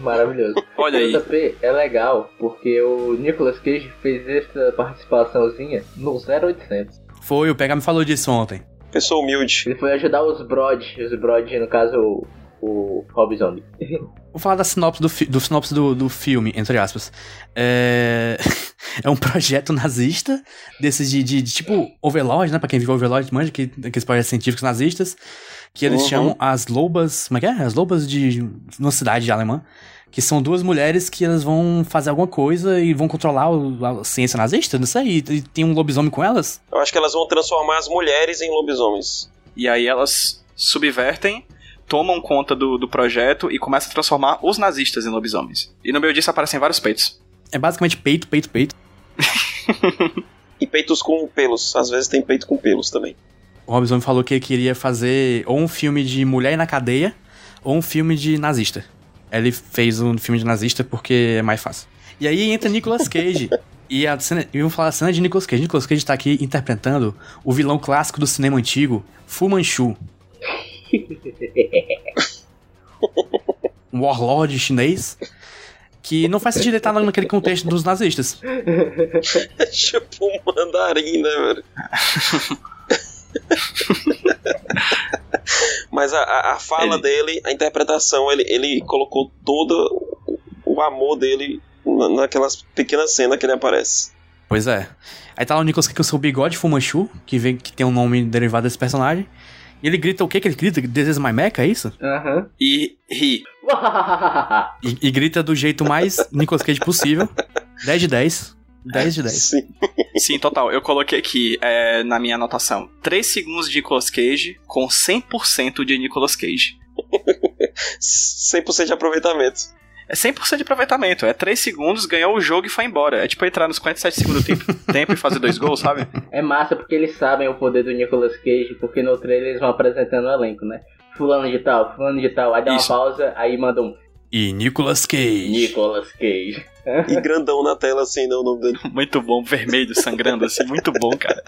Maravilhoso. Olha aí. O JP é legal, porque o Nicolas Cage fez essa participaçãozinha no 0800. Foi, o PH me falou disso ontem. Pessoa humilde. Ele foi ajudar os Brod, os Brod, no caso, o, o Rob Zombie. Vou falar da sinopse do, fi- do sinopse do, do filme, entre aspas. É... é um projeto nazista, desses de, de, de tipo Overlord, né? Pra quem vive Overlord, manja, que, aqueles projetos científicos nazistas, que eles Uhum. chamam as lobas. Como é que é? As lobas de. uma cidade alemã. Que são duas mulheres que elas vão fazer alguma coisa e vão controlar o- a ciência nazista, não sei. E, e tem um lobisomem com elas. Eu acho que elas vão transformar as mulheres em lobisomens. E aí elas subvertem, tomam conta do, do projeto e começam a transformar os nazistas em lobisomens. E no meio disso aparecem vários peitos. É basicamente peito, peito, peito. E peitos com pelos. Às vezes tem peito com pelos também. O Robson falou que ele queria fazer ou um filme de mulher na cadeia ou um filme de nazista. Ele fez um filme de nazista porque é mais fácil. E aí entra Nicolas Cage. e a cena, e vamos falar a cena de Nicolas Cage. Nicolas Cage tá aqui interpretando o vilão clássico do cinema antigo, Fu Manchu. um warlord chinês que não faz sentido ele estar naquele contexto dos nazistas. É tipo um mandarim, né, velho? Mas a, a- a fala Ele- dele, a interpretação, ele, ele colocou todo o, amor dele na- naquelas pequenas cenas que ele aparece. Pois é. Aí tá lá o Nicolas Cage com o seu bigode Fumanchu, que, vem, que tem um nome derivado desse personagem. E ele grita o que que ele grita? This is my Mecha, é isso? Aham. E ri. E, e grita do jeito mais Nicolas Cage possível. 10 de 10. 10 de 10. Sim. Sim, total. Eu coloquei aqui é, na minha anotação: 3 segundos de Nicolas Cage com 100% de Nicolas Cage. 100% de aproveitamento. É 100% de aproveitamento. É 3 segundos, ganhou o jogo e foi embora. É tipo entrar nos 47 segundos do tempo, tempo e fazer dois gols, sabe? É massa porque eles sabem o poder do Nicolas Cage, porque no trailer eles vão apresentando o elenco, né? Fulano de tal, fulano de tal, aí dá Isso. uma pausa, aí mandam um E Nicolas Cage. Nicolas Cage. E grandão na tela assim, não o nome dele. Muito bom, vermelho, sangrando assim, muito bom, cara.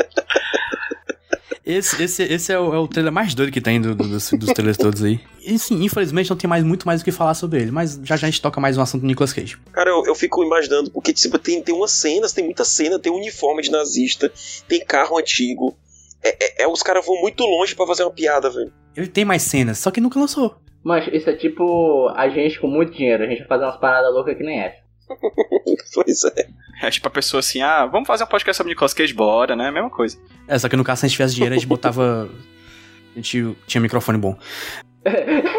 Esse, esse, esse é, o, é o trailer mais doido que tem do- do- dos, dos trailers todos aí. E sim, infelizmente não tem mais muito mais o que falar sobre ele, mas já já a gente toca mais um assunto do Nicolas Cage. Cara, eu, eu fico imaginando, porque tipo, tem, tem umas cenas, tem muita cena, tem uniforme de nazista, tem carro antigo. É, é- é- os caras vão muito longe pra fazer uma piada, velho. Ele tem mais cenas, só que nunca lançou. Mas isso é tipo a gente com muito dinheiro. A gente vai fazer umas paradas loucas que nem essa. Pois é. É tipo a pessoa assim, ah, vamos fazer um podcast sobre Nicolas Cage, bora, né? Mesma coisa. É, só que no caso, se a gente tivesse dinheiro, a gente botava. A gente tinha microfone bom.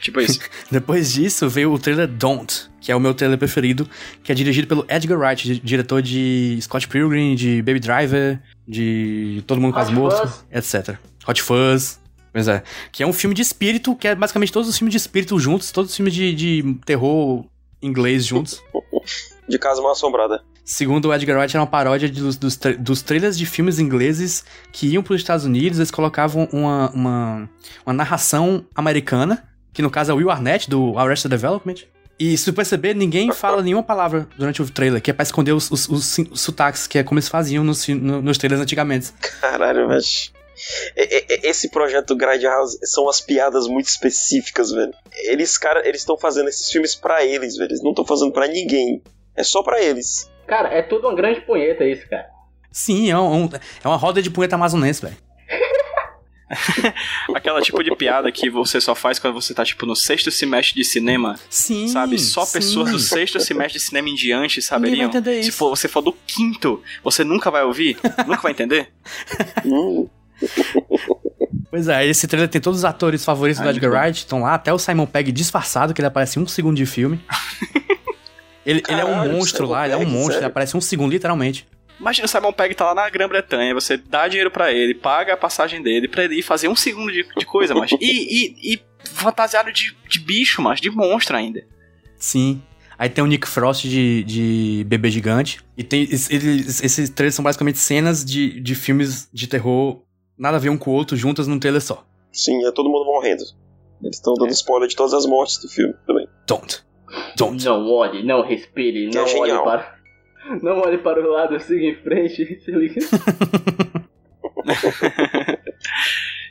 Tipo isso. Depois disso, veio o trailer Don't, que é o meu trailer preferido, que é dirigido pelo Edgar Wright, di- diretor de Scott Pilgrim, de Baby Driver, de Todo Mundo Quase Morto, etc. Hot Fuzz. Pois é. Que é um filme de espírito, que é basicamente todos os filmes de espírito juntos, todos os filmes de, de terror inglês juntos. De casa mal assombrada. Segundo o Edgar Wright, era uma paródia de- dos, dos, dos trailers de filmes ingleses que iam para os Estados Unidos, eles colocavam uma, uma, uma narração americana, que no caso é o Will Arnett, do Arrested Development. E se tu perceber, ninguém fala nenhuma palavra durante o trailer, que é pra esconder os, os, os os sotaques, que é como eles faziam nos, no- nos trailers antigamente. Caralho, velho. Esse projeto Grindhouse são as piadas muito específicas, velho. Eles, cara, eles estão fazendo esses filmes pra eles, velho. Eles não estão fazendo pra ninguém. É só pra eles. Cara, é tudo uma grande punheta isso, cara. Sim, é, um- é uma roda de punheta amazonense, velho. Aquela tipo de piada que você só faz quando você tá, tipo, no sexto semestre de cinema, Sim. sabe? Só sim. pessoas do sexto semestre de cinema em diante saberiam. Se isso. for, você for do quinto, você nunca vai ouvir? nunca vai entender? Hum, Pois é, esse trailer tem todos os atores favoritos do Edgar. Wright, estão lá, até o Simon Pegg disfarçado, que ele aparece em um segundo de filme. Ele, ele é um Caralho, monstro lá, ele é um Pegg, monstro, ele sério? aparece um segundo, literalmente. Imagina o Simon Pegg tá lá na Grã-Bretanha, você dá dinheiro pra ele, paga a passagem dele pra ele ir fazer um segundo de, de coisa, mas. E, e, e fantasiado de, de bicho, mas de monstro ainda. Sim. Aí tem o Nick Frost de, de Bebê Gigante. E tem. es- Eles, esses trailers são basicamente cenas de, de filmes de terror, nada a ver um com o outro, juntas num trailer só. sim, é todo mundo morrendo. Eles estão dando spoiler de todas as mortes do filme também. Don't. Don't. Não olhe, não respire, Que é não olhe para. Não olhe para o lado, siga em frente. Se liga.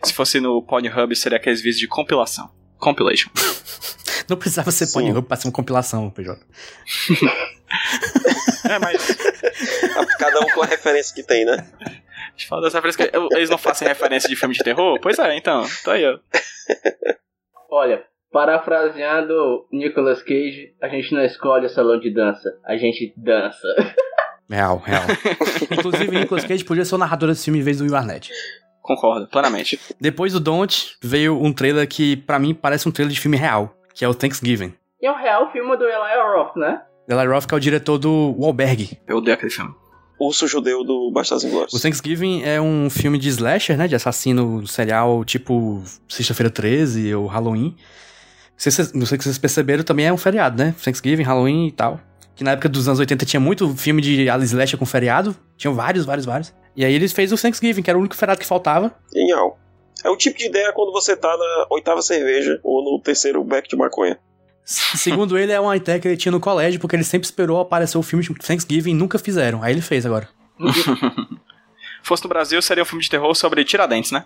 Se fosse no Pornhub, seria aqueles vídeos de compilação. Compilation. Não precisava ser Sim. Pornhub pra ser uma compilação, PJ. É, mas. Cada um com a referência que tem, né? Fala dessa vez que eles não fazem referência de filme de terror? Pois é, então. Tá aí, ó. Olha, parafraseando Nicolas Cage, a gente não escolhe o salão de dança, a gente dança. Real, real. Inclusive, Nicolas Cage podia ser o narrador desse filme em vez do Will Arnett. Concordo, plenamente. Depois do Don't, veio um trailer que, pra mim, parece um trailer de filme real, que é o Thanksgiving. E é o real filme do Eli Roth, né? Eli Roth, que é o diretor do Wahlberg. Eu odeio aquele filme. Urso judeu do Bastardos O Inglórios. Thanksgiving é um filme de slasher, né? De assassino serial, tipo Sexta-feira 13 ou Halloween. Não sei, se, não sei se vocês perceberam, também é um feriado, né? Thanksgiving, Halloween e tal. Que na época dos anos 80 tinha muito filme de slasher com feriado. Tinham vários, vários, vários. E aí eles fez o Thanksgiving, que era o único feriado que faltava. Genial. É o tipo de ideia quando você tá na oitava cerveja ou no terceiro beck de maconha. Segundo ele, é uma ideia que ele tinha no colégio, porque ele sempre esperou aparecer o filme de Thanksgiving e nunca fizeram. Aí ele fez agora. Fosse no Brasil, seria um filme de terror sobre Tiradentes, né?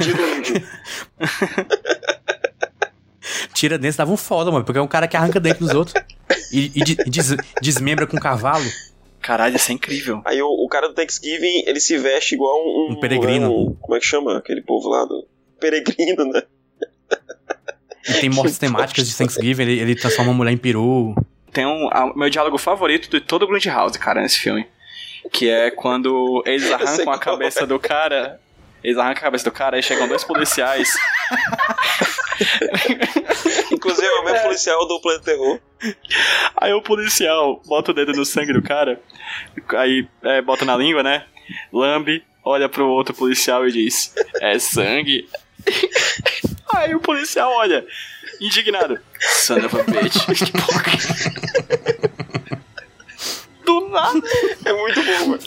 Dilúvio. Tira dentes dava um foda, mano, porque é um cara que arranca dente dos outros. E, e de- e des- desmembra com cavalo. Caralho, isso é incrível. Aí o, o cara do Thanksgiving, ele se veste igual um... Um peregrino. um- como é que chama aquele povo lá? Do, peregrino, né? E tem mortes temáticas de Thanksgiving, ele, ele transforma uma mulher em peru. Tem um a- o meu diálogo favorito de todo o Grindhouse, cara, nesse filme. Que é quando eles arrancam a qual cabeça é. do cara. Eles arrancam a cabeça do cara e chegam dois policiais. Inclusive é o mesmo policial do Planeta Terror. Aí o policial bota o dedo no sangue do cara, aí é, bota na língua, né? Lambe, olha pro outro policial e diz: É sangue. Aí o policial olha, indignado: Son of a bitch. Que porra. Do nada. É muito bom, mano.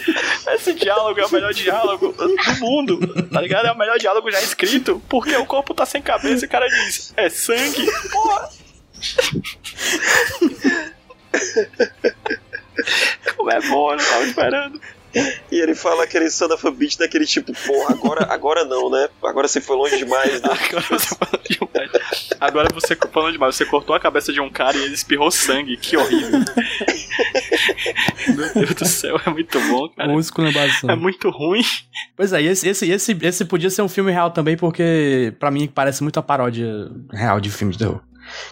Esse diálogo é o melhor diálogo do mundo, tá ligado? É o melhor diálogo já escrito, porque o corpo tá sem cabeça e o cara diz: É sangue. Porra. Como é bom, eu não tava esperando. E ele fala aquele son of a bitch daquele tipo, porra, agora, agora não, né? Agora você foi longe demais, né? Agora você falou demais. Agora você falando demais, você cortou a cabeça de um cara e ele espirrou sangue, que horrível. Meu Deus do céu, é muito bom, cara. Músico na É muito ruim. Pois é, e esse, esse, esse, esse podia ser um filme real também, porque pra mim parece muito a paródia real de filme de terror.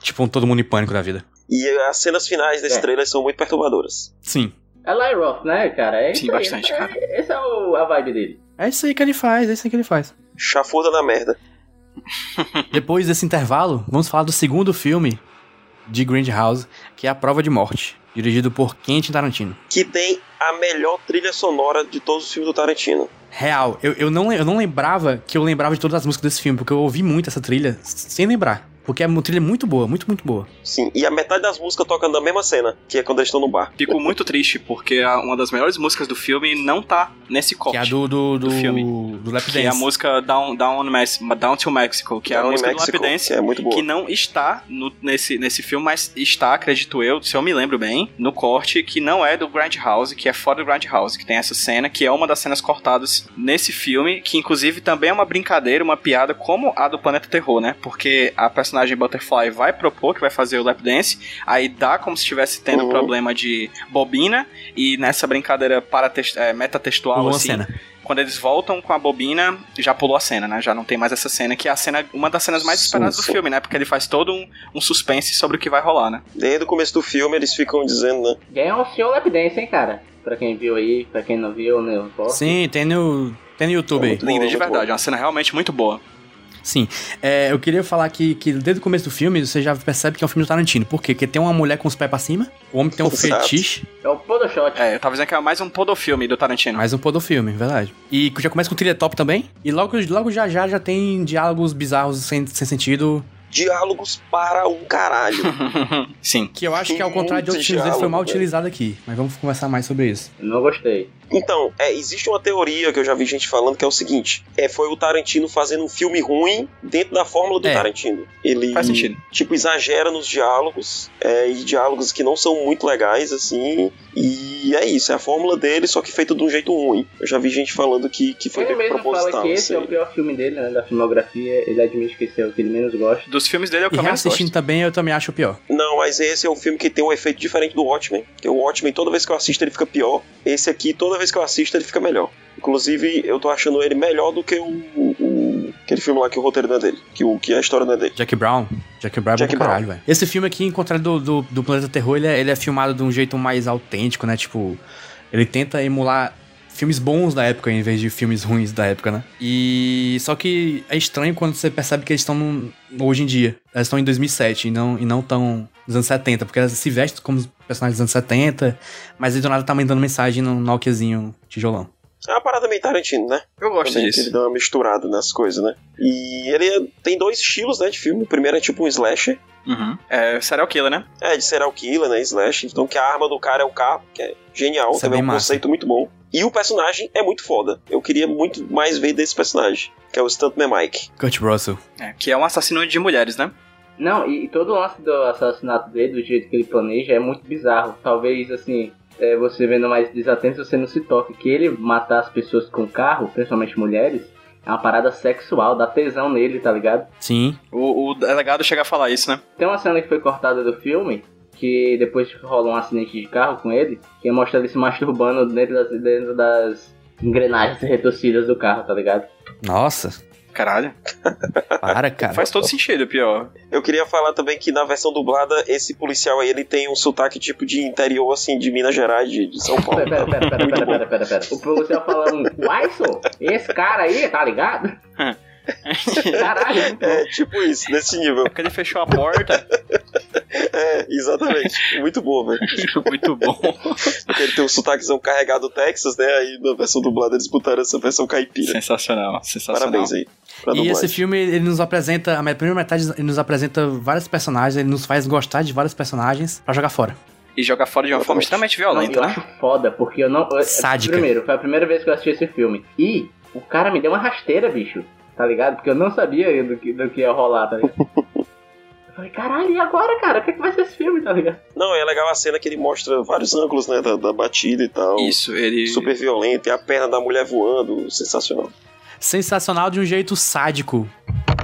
Tipo um Todo Mundo em Pânico da vida. E as cenas finais desse É. trailer são muito perturbadoras. Sim. É Lyroth, né, cara? É Sim, aí, bastante, esse, cara. Esse é o, a vibe dele. É isso aí que ele faz, é isso aí que ele faz. Chafuda na merda. Depois desse intervalo, vamos falar do segundo filme de Grindhouse, que é A Prova de Morte, dirigido por Quentin Tarantino. Que tem a melhor trilha sonora de todos os filmes do Tarantino. Real, eu, eu, não, eu não lembrava que eu lembrava de todas as músicas desse filme, porque eu ouvi muito essa trilha sem lembrar. Porque é uma trilha muito boa, muito, muito boa. Sim, e a metade das músicas tocam na mesma cena, que é quando eles estão no bar. Fico muito triste porque a- uma das melhores músicas do filme não tá nesse corte. Que é a do, do, do, do filme. do Lap Que é a música Down, Down, Down to Mexico, que é a Down música Mexico, do Lap Dance. que é muito boa. que não está no- nesse, nesse filme, mas está, acredito eu, se eu me lembro bem, no corte que não é do Grindhouse, que é fora do Grindhouse, que tem essa cena, que é uma das cenas cortadas nesse filme, que inclusive também é uma brincadeira, uma piada, como a do Planeta Terror, né? Porque a personagem Butterfly vai propor que vai fazer o lap dance, aí dá como se estivesse tendo Uhum. problema de bobina, e nessa brincadeira para é, metatextual, Pulou a assim, cena. quando eles voltam com a bobina, já pulou a cena, né? Já não tem mais essa cena, que é a cena, uma das cenas mais Sim, esperadas do sim. filme, né? Porque ele faz todo um, um suspense sobre o que vai rolar, né? Desde o começo do filme eles ficam dizendo, né? Ganhou um senhor lap dance, hein, cara? Pra quem viu aí, pra quem não viu, né? Sim, tem no, tem no YouTube aí. Muito Linda de verdade, boa. é uma cena realmente muito boa. Sim. É, eu queria falar que, que desde o começo do filme você já percebe que é um filme do Tarantino. Por quê? Porque tem uma mulher com os pés pra cima, o homem tem um Exato. fetiche, É o Photoshop. É, eu tava dizendo que é mais um podofilme do Tarantino. mais um pôr do filme, verdade. E já começa com trilha top também. E logo, logo já já já tem diálogos bizarros sem, sem sentido. Diálogos para um caralho. Sim. Que eu acho Tem que ao contrário de outros filmes foi mal velho. utilizado aqui. Mas vamos conversar mais sobre isso. Não gostei. Então, é, existe uma teoria que eu já vi gente falando que é o seguinte: é, foi o Tarantino fazendo um filme ruim dentro da fórmula do É. Tarantino. Ele, Faz sentido. tipo, exagera nos diálogos, é, e diálogos que não são muito legais, assim. E é isso, é a fórmula dele, só que feito de um jeito ruim. Eu já vi gente falando que, que foi Ele mesmo fala proposital. que esse é o assim. pior filme dele, né? Da filmografia. Ele admite que esse é o que ele menos gosta. Dos filmes dele é o que E eu mais reassistindo gosto. também, eu também acho o pior. Não, mas esse é um filme que tem um efeito diferente do Watchmen. Que o Watchmen, toda vez que eu assisto, ele fica pior. Esse aqui, toda vez que eu assisto, ele fica melhor. Inclusive, eu tô achando ele melhor do que o. o- aquele filme lá que o roteiro não é dele. Que, o, que a história não é dele. Jack Brown. Jack Brown é Jack bom pra caralho, velho. Esse filme aqui, em contrário do, do, do Planeta Terror, ele é, ele é filmado de um jeito mais autêntico, né? Tipo, ele tenta emular filmes bons da época em vez de filmes ruins da época, né? E só que é estranho quando você percebe que eles estão num- hoje em dia. Eles estão em 2007 e não e não tão nos anos 70, porque elas se vestem como os personagens dos anos 70, mas ele do nada tá mandando mensagem no Nokiazinho tijolão. É uma parada meio Tarantino, né? Eu gosto Também, que Ele disso. dá uma misturada nas coisas, né? E ele é- tem dois estilos, né, de filme. O primeiro é tipo um slasher. Uhum. É serial killer, né? É, de serial killer, né? Slash. Então que a arma do cara é o carro, que é genial, Isso é também é um massa. conceito muito bom. E o personagem é muito foda. Eu queria muito mais ver desse personagem, que é o Stuntman Mike. Kurt Russell. É, que é um assassino de mulheres, né? Não, e, e todo o lance do assassinato dele, do jeito que ele planeja, é muito bizarro. Talvez, assim, é, você vendo mais desatento, você não se toque. Que ele matar as pessoas com carro, principalmente mulheres, é uma parada sexual, dá tesão nele, tá ligado? Sim. O, o delegado chega a falar isso, né? Tem uma cena que foi cortada do filme, que depois rola um acidente de carro com ele, que mostra ele se masturbando dentro das, dentro das engrenagens retorcidas do carro, tá ligado? Nossa. Caralho. Para, cara. Faz todo sentido, pior. Eu queria falar também que na versão dublada, esse policial aí, ele tem um sotaque tipo de interior, assim, de Minas Gerais, de, de São Paulo. Pera, pera, pera, pera, pera, pera, pera, pera. O policial falando, uai, esse cara aí, tá ligado? Caralho. É, tipo isso, nesse nível. Porque ele fechou a porta. É, exatamente. Muito bom, velho. Muito bom. Porque ele tem um sotaquezão carregado Texas, né? Aí na versão dublada eles botaram essa versão caipira. Sensacional, sensacional. Parabéns aí. E esse filme, ele nos apresenta, a me- primeira metade, ele nos apresenta vários personagens, ele nos faz gostar de vários personagens pra jogar fora. E joga fora de uma forma extremamente violenta, eu né? acho foda, porque eu não. Sádica. Primeiro, foi a primeira vez que eu assisti esse filme. E o cara me deu uma rasteira, bicho. Tá ligado? Porque eu não sabia do que, do que ia rolar, tá ligado? Falei, caralho, e agora, cara? O que, é que vai ser esse filme, tá ligado? Não, é legal a cena que ele mostra vários ângulos, né, da, da batida e tal. Isso, ele. Super violento, e a perna da mulher voando, sensacional. Sensacional de um jeito sádico.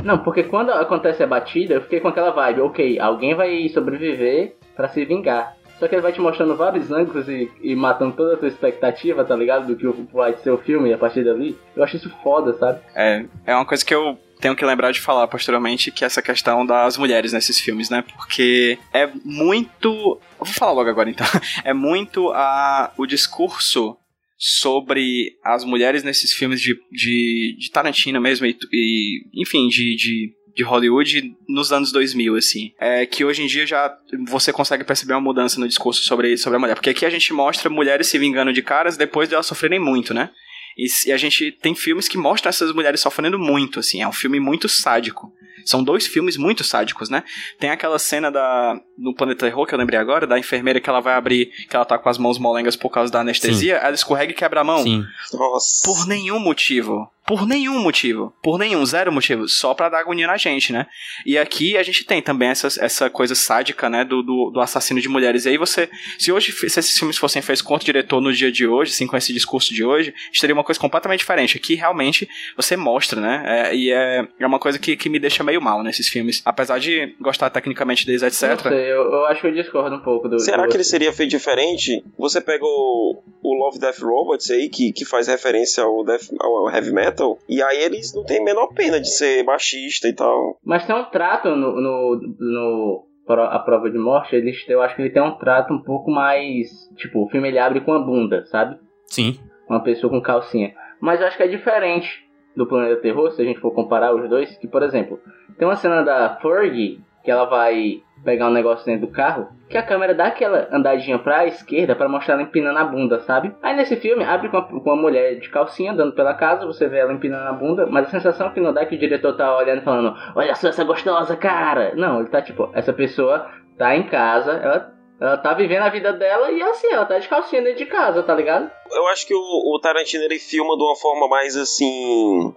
Não, porque quando acontece a batida, eu fiquei com aquela vibe, ok, alguém vai sobreviver pra se vingar. Só que ele vai te mostrando vários ângulos e, e matando toda a tua expectativa, tá ligado? Do que vai ser o filme a partir dali. Eu acho isso foda, sabe? É, é uma coisa que eu tenho que lembrar de falar posteriormente, que essa questão das mulheres nesses filmes, né? Porque é muito. Vou falar logo agora então. É muito a, o discurso sobre as mulheres nesses filmes de, de, de Tarantino mesmo, e, e enfim, de, de, de Hollywood nos anos 2000, assim. É que hoje em dia já você consegue perceber uma mudança no discurso sobre, sobre a mulher. Porque aqui a gente mostra mulheres se vingando de caras depois de elas sofrerem muito, né? E, e a gente tem filmes que mostram essas mulheres sofrendo muito, assim. É um filme muito sádico. São dois filmes muito sádicos, né? Tem aquela cena da no Planeta Terror, que eu lembrei agora, da enfermeira que ela vai abrir, que ela tá com as mãos molengas por causa da anestesia, ela escorrega e quebra a mão. Sim. Nossa. Por nenhum motivo. Por nenhum motivo. Por nenhum, zero motivo. Só pra dar agonia na gente, né? E aqui a gente tem também essa, essa coisa sádica, né? Do, do, do assassino de mulheres. E aí você. Se hoje, se esses filmes fossem feitos contra o diretor no dia de hoje, assim, com esse discurso de hoje, a gente teria uma coisa completamente diferente. Aqui realmente você mostra, né? É, e é, é uma coisa que, que me deixa meio mal nesses filmes. Apesar de gostar tecnicamente deles, etc. Não sei, eu, eu acho que eu discordo um pouco do. Será do que ele seria feito diferente? Você pega o, o Love Death Robots aí, que, que faz referência ao, death, ao heavy metal, e aí eles não têm a menor pena de ser machista e tal. Mas tem um trato no, no, no a prova de morte, eles, eu acho que ele tem um trato um pouco mais. Tipo, o filme ele abre com a bunda, sabe? Sim. Uma pessoa com calcinha. Mas eu acho que é diferente do Planeta Terror, se a gente for comparar os dois. Que, por exemplo, tem uma cena da Fergie que ela vai pegar um negócio dentro do carro, que a câmera dá aquela andadinha pra esquerda pra mostrar ela empinando a bunda, sabe? Aí nesse filme abre com, a- com uma mulher de calcinha andando pela casa, você vê ela empinando a bunda, mas a sensação que não dá é que o diretor tá olhando e falando: Olha só essa gostosa, cara! Não, ele tá tipo, essa pessoa tá em casa, ela, ela tá vivendo a vida dela e assim, ela tá de calcinha dentro de casa, tá ligado? Eu acho que o, o Tarantino ele filma de uma forma mais assim.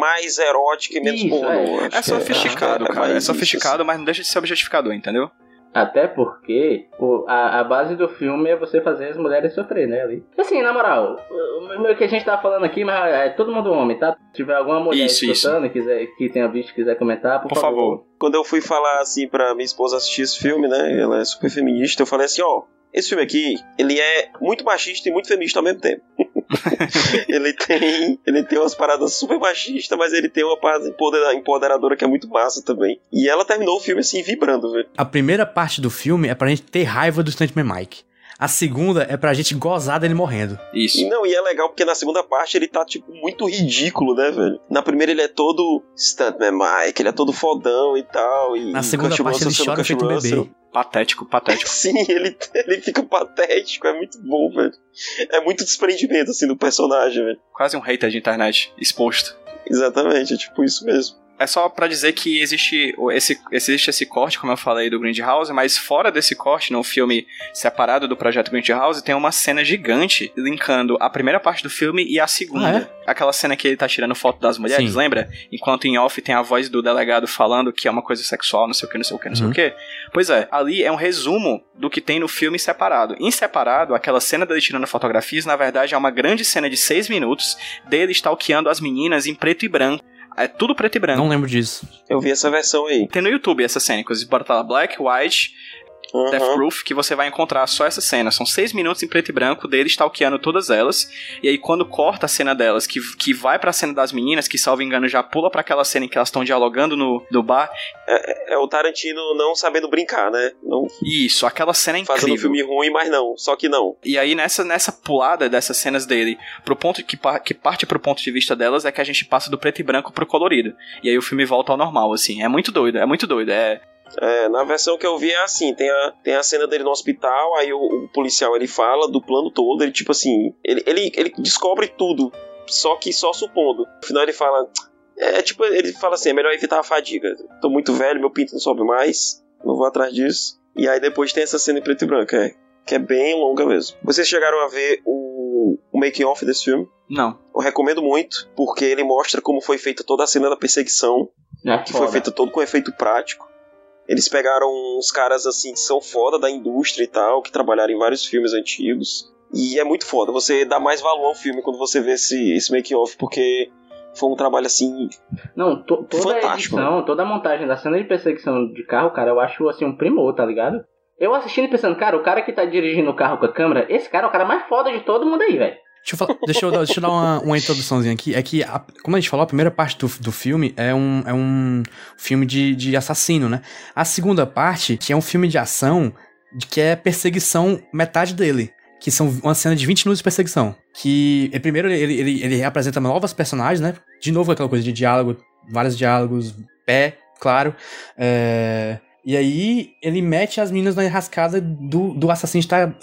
mais erótica e menos Isso, pornô. é. É que sofisticado, que cara. É isso, sofisticado, mas não deixa de ser objetificador, entendeu? Até porque o- a, a base do filme é você fazer as mulheres sofrer, né? Ali. Assim, na moral, o, o que a gente tá falando aqui, mas é todo mundo homem, tá? Se tiver alguma mulher Isso, escutando e quiser, que tenha visto e quiser comentar, por, Por favor. Quando eu fui falar assim pra minha esposa assistir esse filme, né? Ela é super feminista, eu falei assim, ó. Esse filme aqui, ele é muito machista e muito feminista ao mesmo tempo. ele tem ele tem umas paradas super machistas, mas ele tem uma parada empodera- empoderadora que é muito massa também. E ela terminou o filme assim, vibrando, velho. A primeira parte do filme é pra gente ter raiva do Stuntman Mike. A segunda é pra gente gozar dele morrendo. E Isso. não, e é legal porque na segunda parte ele tá, tipo, muito ridículo, né, velho? Na primeira ele é todo Stuntman Mike, ele é todo fodão e tal. E Na segunda parte ele chora feito um Russell. bebê. Patético, patético. Sim, ele, ele fica patético, é muito bom, velho. É muito desprendimento, assim, do personagem, velho. Quase um hater de internet exposto. Exatamente, é tipo isso mesmo. É só pra dizer que existe esse, existe esse corte, como eu falei, do Grindhouse, mas fora desse corte, no filme separado do projeto Grindhouse, tem uma cena gigante linkando a primeira parte do filme e a segunda. Aquela cena que ele tá tirando foto das mulheres, Sim. lembra? Enquanto em off tem a voz do delegado falando que é uma coisa sexual, não sei o que, não sei o que, não sei Uhum. o que. Pois é, ali é um resumo do que tem no filme separado. Em separado, aquela cena dele tirando fotografias, na verdade, é uma grande cena de seis minutos dele stalkeando as meninas em preto e branco. É tudo preto e branco. Não lembro disso. Eu vi essa versão aí. Tem no YouTube essa cena, inclusive, bota lá Black, White, Aham. Death Proof, que você vai encontrar só essa cena. São seis minutos em preto e branco dele stalkeando todas elas. E aí, quando corta a cena delas, que, que vai pra cena das meninas, que salvo engano já pula pra aquela cena em que elas estão dialogando no, no bar. É o Tarantino não sabendo brincar, né? Não Isso, aquela cena é fazendo um incrível. filme ruim, mas não. Só que não. E aí, nessa, nessa pulada dessas cenas dele, pro ponto que, que parte pro ponto de vista delas, é que a gente passa do preto e branco pro colorido. E aí o filme volta ao normal, assim. É muito doido, é muito doido. É, É, na versão que eu vi é assim, tem a, tem a cena dele no hospital, aí o, o policial ele fala do plano todo, ele tipo assim, ele, ele, ele descobre tudo, só que só supondo. No final ele fala, é tipo, ele fala assim, é melhor evitar a fadiga. Tô muito velho, meu pinto não sobe mais, não vou atrás disso. E aí depois tem essa cena em preto e branco, é, que é bem longa mesmo. Vocês chegaram a ver o, o making off desse filme? não. Eu recomendo muito, porque ele mostra como foi feita toda a cena da perseguição, É que foda. foi feita todo com efeito prático. Eles pegaram uns caras assim que são foda da indústria e tal, que trabalharam em vários filmes antigos. E é muito foda. Você dá mais valor ao filme quando você vê esse, esse make-off, porque foi um trabalho assim. Não, to- toda a Fantástico. edição, toda a montagem da cena de perseguição de carro, cara, eu acho assim um primor, tá ligado? Eu assistindo e pensando, cara, o cara que tá dirigindo o carro com a câmera, esse cara é o cara mais foda de todo mundo aí, velho. Deixa eu, falar- deixa eu deixa eu dar uma, uma introduçãozinha aqui. É que, a- como a gente falou, a primeira parte do, do filme é um, é um filme de, de assassino, né? A segunda parte, que é um filme de ação, de- que é perseguição, metade dele. Que são uma cena de 20 minutos de perseguição. Que, eh, primeiro, ele, ele, ele reapresenta novas personagens, né? De novo, aquela coisa de diálogo, vários diálogos, pé, claro. É, E aí, ele mete as meninas na enrascada do, do assassino estar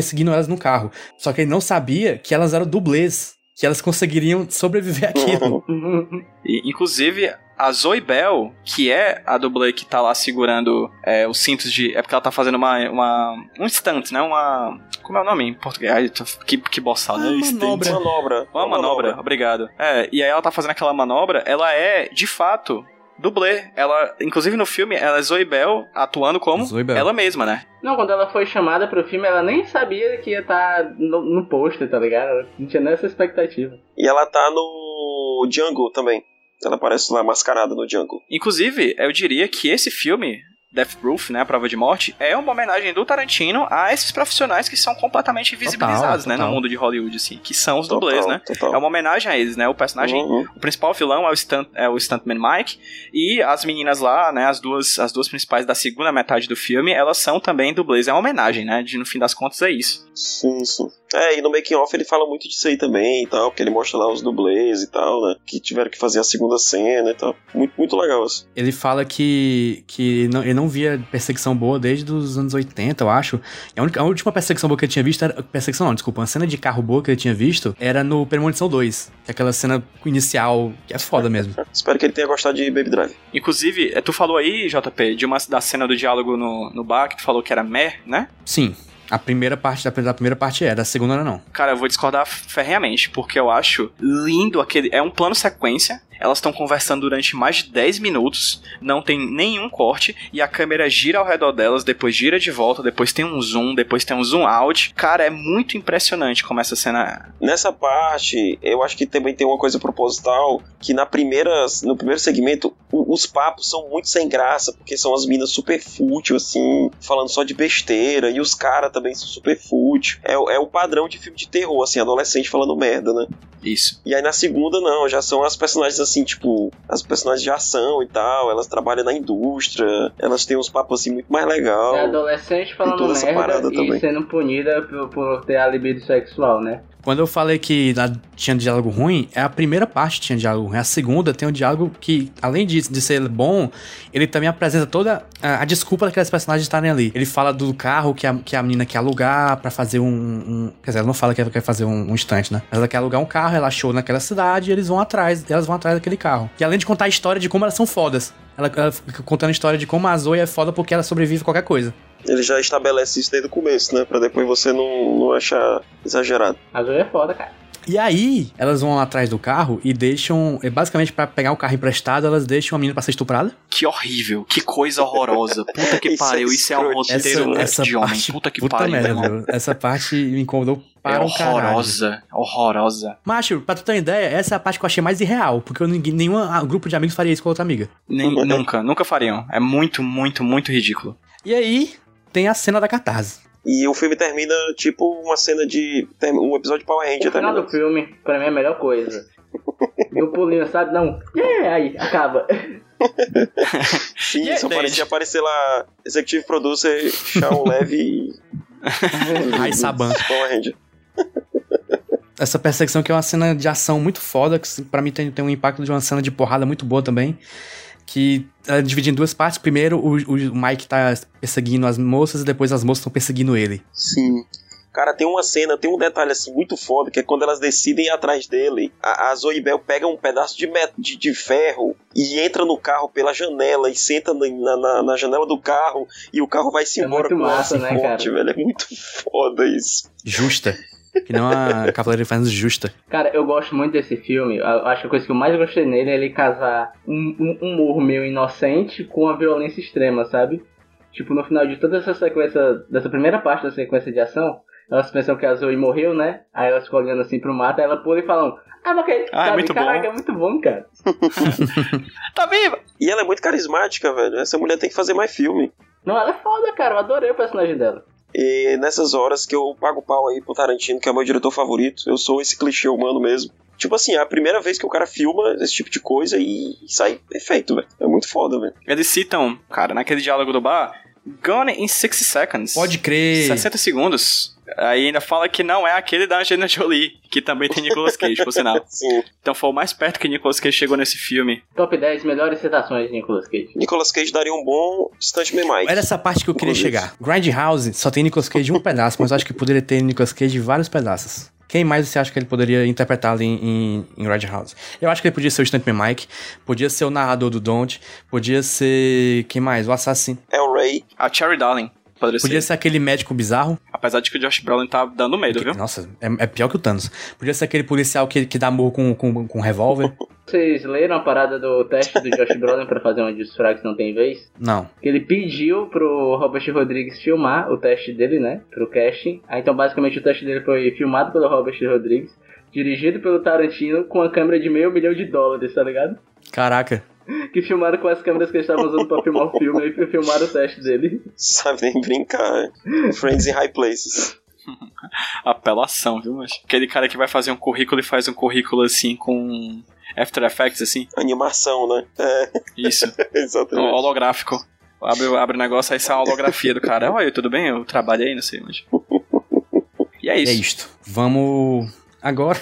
perseguindo elas no carro. Só que ele não sabia que elas eram dublês. Que elas conseguiriam sobreviver àquilo. E, inclusive, a Zoe Bell, que é a dublê que tá lá segurando é, os cintos de. É porque ela tá fazendo uma. uma um stunt, né? Uma. Como é o nome em português? Ai, tô- que, que boçal, né? Uma manobra. Manobra. Uma manobra, obrigado. É, e aí ela tá fazendo aquela manobra, ela é, de fato, dublê. Ela, inclusive no filme, ela é Zoe Bell atuando como Zoe Bell. ela mesma, né? Não, quando ela foi chamada pro filme, ela nem sabia que ia estar no, no pôster, tá ligado? Ela não tinha nessa expectativa. E ela tá no Django também. Ela aparece lá mascarada no Django. Inclusive, eu diria que esse filme, Death Proof, né, a prova de morte, é uma homenagem do Tarantino a esses profissionais que são completamente visibilizados, né, no total. mundo de Hollywood, assim, que são os dublês, Total, né? Total. É uma homenagem a eles, né? O personagem Uhum. O principal vilão é o, stunt, é o Stuntman Mike. E as meninas lá, né? As duas, as duas principais da segunda metade do filme, elas são também dublês. É uma homenagem, né? De no fim das contas é isso. Sim, sim. É, e no making off ele fala muito disso aí também e tal, porque ele mostra lá os dublês e tal, né? Que tiveram que fazer a segunda cena e tal. Muito, muito legal assim. Ele fala que, que não, ele não via perseguição boa desde os anos 80, eu acho. E a, única- a última perseguição boa que ele tinha visto era. Perseguição não, desculpa. Uma cena de carro boa que ele tinha visto era no Premonição 2. Que é aquela cena inicial que é foda mesmo. Espero que ele tenha gostado de Baby Drive. Inclusive, eh, tu falou aí, JP, de uma da cena do diálogo no, no bar, que tu falou que era meh, né? Sim. A primeira parte da, da primeira parte é, da segunda não. Cara, eu vou discordar ferreamente, porque eu acho lindo aquele. É um plano sequência. Elas estão conversando durante mais de 10 minutos, não tem nenhum corte, e a câmera gira ao redor delas, depois gira de volta, depois tem um zoom, depois tem um zoom out. Cara, é muito impressionante como essa cena. Nessa parte, eu acho que também tem uma coisa proposital, que na primeira, no primeiro segmento, os papos são muito sem graça, porque são as minas super fútil, assim, falando só de besteira, e os caras também são super fútil. É, o- é o padrão de filme de terror, assim, adolescente falando merda, né? Isso. E aí na segunda, não, já são as personagens assim, tipo, as personagens de ação e tal, elas trabalham na indústria, elas têm uns papos assim muito mais legal. É adolescente falando toda essa merda parada e também. sendo punida por, por ter a libido sexual, né? Quando eu falei que tinha diálogo ruim, é a primeira parte que tinha diálogo ruim. A segunda tem um diálogo que, além de, de ser bom, ele também apresenta toda a, a desculpa daqueles personagens estarem ali. Ele fala do carro que a, que a menina quer alugar pra fazer um, um- Quer dizer, ela não fala que ela quer fazer um, um instante, né? Mas ela quer alugar um carro, ela achou naquela cidade e eles vão atrás, elas vão atrás daquele carro. E além de contar a história de como elas são fodas. Ela, ela fica contando a história de como a Zoe é foda porque ela sobrevive a qualquer coisa. Ele já estabelece isso desde o começo, né? Pra depois você não, não achar exagerado. A Zoe é foda, cara. E aí, elas vão atrás do carro e deixam. é, Basicamente, pra pegar o carro emprestado, elas deixam a menina pra ser estuprada. Que horrível, que coisa horrorosa. Puta que Isso é pariu, isso é um roteiro né? de homem. Puta que pariu, meu irmão. meu. Essa parte me incomodou É para um caralho. horrorosa, horrorosa. Macho, pra tu ter uma ideia, essa é a parte que eu achei mais irreal, porque eu, ninguém, nenhum grupo de amigos faria isso com outra amiga. Nem- nunca, nunca fariam. É muito, muito, muito ridículo. E aí, tem a cena da catarse. E o filme termina tipo uma cena de. um episódio de Power Ranger O final termina. do filme, pra mim, é a melhor coisa. E o pulinho, sabe? Não. É, aí, acaba. Sim, E só parecia aparecer lá Executive Producer, Shawn Levy e. Ai, Saban. Power Ranger. Essa perseguição que é uma cena de ação muito foda, que pra mim tem, tem um impacto de uma cena de porrada muito boa também. Que ela é dividida em duas partes. Primeiro, o, o Mike tá perseguindo as moças e depois as moças estão perseguindo ele. Sim. Cara, tem uma cena, tem um detalhe assim muito foda, que é quando elas decidem ir atrás dele, a, a Zoe Bell pega um pedaço de, met- de, de ferro e entra no carro pela janela e senta na, na, na janela do carro e o carro vai se É embora muito com ela massa, né, corte, cara? velho. É muito foda isso. Justa. Que não a Cavaleiro Inferno justa. Cara, eu gosto muito desse filme. Eu acho que a coisa que eu mais gostei nele é ele casar um, um humor meio inocente com a violência extrema, sabe? Tipo, no final de toda essa sequência, dessa primeira parte da sequência de ação, elas pensam que a Zoe morreu, né? Aí elas ficam olhando assim pro mato, aí ela pula e falam, ah, mas ok, Ah, é muito Caraca, bom. é muito bom, cara. Tá viva! E ela é muito carismática, velho. Essa mulher tem que fazer mais filme. Não, ela é foda, cara. Eu adorei o personagem dela. E nessas horas que eu pago pau aí pro Tarantino, que é o meu diretor favorito, eu sou esse clichê humano mesmo. Tipo assim, é a primeira vez que o cara filma esse tipo de coisa e sai perfeito, velho. É muito foda, velho. Eles citam, cara, naquele diálogo do bar, Gone in 60 seconds. Pode crer. 60 segundos. Aí ainda fala que não é aquele da Angelina Jolie, que também tem Nicolas Cage, por sinal. Sim. Então foi o mais perto que Nicolas Cage chegou nesse filme. Top 10 melhores citações de Nicolas Cage. Nicolas Cage daria um bom Stuntman Mike. Era essa parte que eu queria Inclusive. chegar. Grindhouse só tem Nicolas Cage um pedaço, mas eu acho que poderia ter Nicolas Cage vários pedaços. Quem mais você acha que ele poderia interpretar ali em, em, em Grindhouse? Eu acho que ele podia ser o Stuntman Mike, podia ser o narrador do Don't, podia ser... Quem mais? O assassino. É o Ray. A Cherry Darling. Poderia Podia ser. ser aquele médico bizarro. Apesar de que o Josh Brolin tá dando medo, viu? Nossa, é, é pior que o Thanos. Podia ser aquele policial que, que dá morro com, com, com revólver. Vocês leram a parada do teste do Josh Brolin pra fazer um dos fracos não tem vez? Não. Que ele pediu pro Robert Rodrigues filmar o teste dele, né? Pro casting. Aí então basicamente o teste dele foi filmado pelo Robert Rodrigues, dirigido pelo Tarantino, com a câmera de meio milhão de dólares, tá ligado? Caraca. Que filmaram com as câmeras que eles estavam usando pra filmar o filme e filmaram o teste dele. Sabe nem brincar. Friends in High Places. Apelação, viu, mas Aquele cara que vai fazer um currículo e faz um currículo assim com After Effects, assim. Animação, né? É, Isso. exatamente. holográfico. Abre, abre o negócio, aí sai uma holografia do cara. Oi, tudo bem? Eu trabalhei, não sei onde. E é isso. É isto. Vamos agora.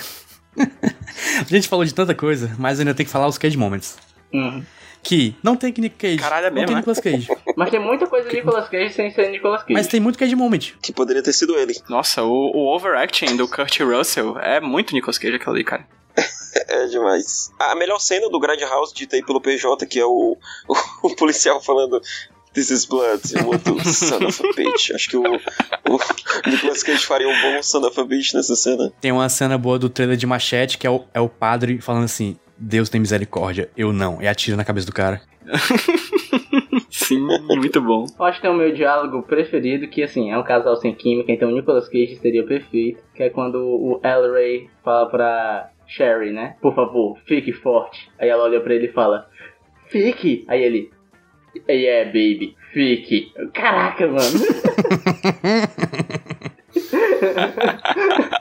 A gente falou de tanta coisa, mas ainda tem que falar os Cage Moments. Uhum. Que não tem Nick Cage. Caralho, é não mesmo, tem né? Nicolas Cage. Mas tem muita coisa de Nicolas Cage sem ser Nicolas Cage. mas tem muito Cage Moment. Que poderia ter sido ele. Nossa, o, o overacting do Kurt Russell é muito Nicolas Cage aquilo ali, cara. É demais. A melhor cena do Grand House dita aí pelo PJ, que é o, o, o policial falando This is blood, you want to son of a bitch. Acho que o, o Nicolas Cage faria um bom son of a bitch nessa cena. Tem uma cena boa do trailer de Machete, que é o, é o padre falando assim: Deus tem misericórdia, eu não. E atira na cabeça do cara. Sim, muito bom. Eu acho que é o meu diálogo preferido, que assim, é um casal sem química, então o Nicolas Cage seria perfeito. Que é quando o El Ray fala pra Sherry, né? Por favor, fique forte. Aí ela olha pra ele e fala, fique. Aí ele, yeah, baby, fique. Caraca, mano.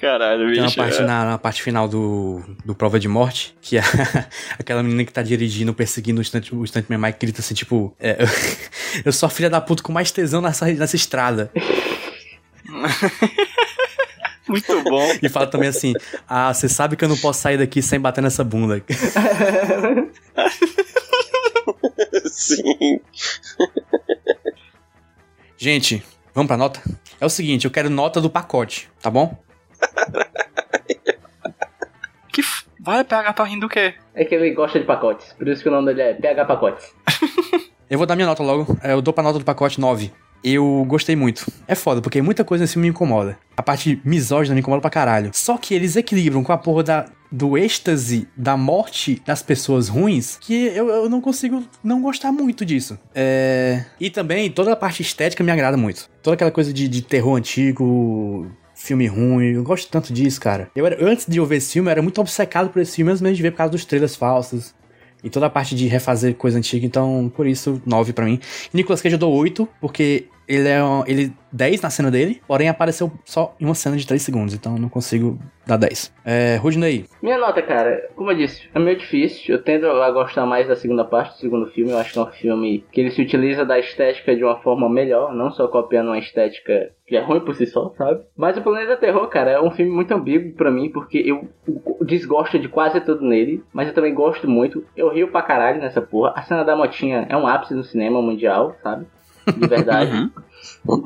Caralho, Tem uma bicho. parte na, na parte final do, do Prova de Morte, que é aquela menina que tá dirigindo, perseguindo o stunt, o Stuntman Mike, grita assim, tipo, é, eu sou a filha da puta com mais tesão nessa, nessa estrada. Muito bom. E fala também assim, ah, você sabe que eu não posso sair daqui sem bater nessa bunda. Sim. Gente, vamos pra nota? É o seguinte, eu quero nota do pacote, tá bom? Que f... Vai, PH, tá rindo o quê? É que ele gosta de pacotes, por isso que o nome dele é PH Pacotes. Eu vou dar minha nota logo. É, Eu dou pra nota do pacote 9. Eu gostei muito. É foda, porque muita coisa nesse filme me incomoda. A parte misógina me incomoda pra caralho. Só que eles equilibram com a porra da, do êxtase da morte das pessoas ruins que eu, eu não consigo não gostar muito disso. É... E também toda a parte estética me agrada muito. Toda aquela coisa de, de terror antigo, filme ruim, eu gosto tanto disso, cara. Eu, era- antes de eu ver esse filme, eu era muito obcecado por esse filme, mesmo de ver por causa dos trailers falsos. E toda a parte de refazer coisa antiga, então por isso 9 pra mim. Nicolas Cage eu dou 8, porque ele é um- ele 10 na cena dele, porém apareceu só em uma cena de 3 segundos, então eu não consigo dar 10. É, Rudney, Minha nota, cara, como eu disse, é meio difícil. Eu tendo a gostar mais da segunda parte do segundo filme. Eu acho que é um filme que ele se utiliza da estética de uma forma melhor, não só copiando uma estética que é ruim por si só, sabe? Mas o Planeta Terror, cara, é um filme muito ambíguo pra mim, porque eu desgosto de quase tudo nele, mas eu também gosto muito. Eu rio pra caralho nessa porra. A cena da motinha é um ápice no cinema mundial, sabe? De verdade. Uhum.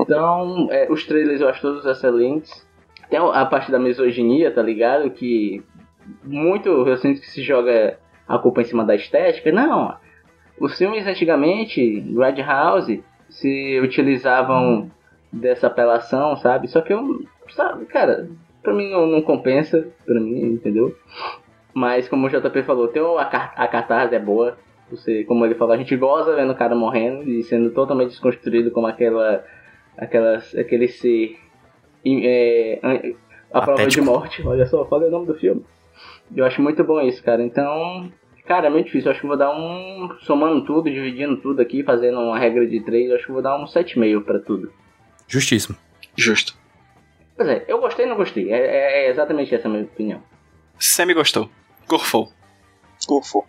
Então, é, os trailers eu acho todos excelentes. Tem a parte da misoginia, tá ligado? Que muito eu sinto que se joga a culpa em cima da estética. Não, os filmes antigamente, Red House, se utilizavam dessa apelação, sabe? Só que eu, sabe, cara, pra mim não, não compensa, pra mim, entendeu? Mas como o JP falou, tem a, a catarse é boa. Você, como ele falou, a gente goza vendo o cara morrendo e sendo totalmente desconstruído como aquela, aquela aquele ser é, a prova de morte. Olha só, falei o nome do filme. Eu acho muito bom isso, cara. Então, cara, é muito difícil. Eu acho que vou dar um. Somando tudo, dividindo tudo aqui, fazendo uma regra de 3, eu acho que vou dar um 7,5 pra tudo. Justíssimo. Justo. Pois é, eu gostei e não gostei. É, é- é exatamente essa a minha opinião. Semi gostou. Gorfou. Gorfou.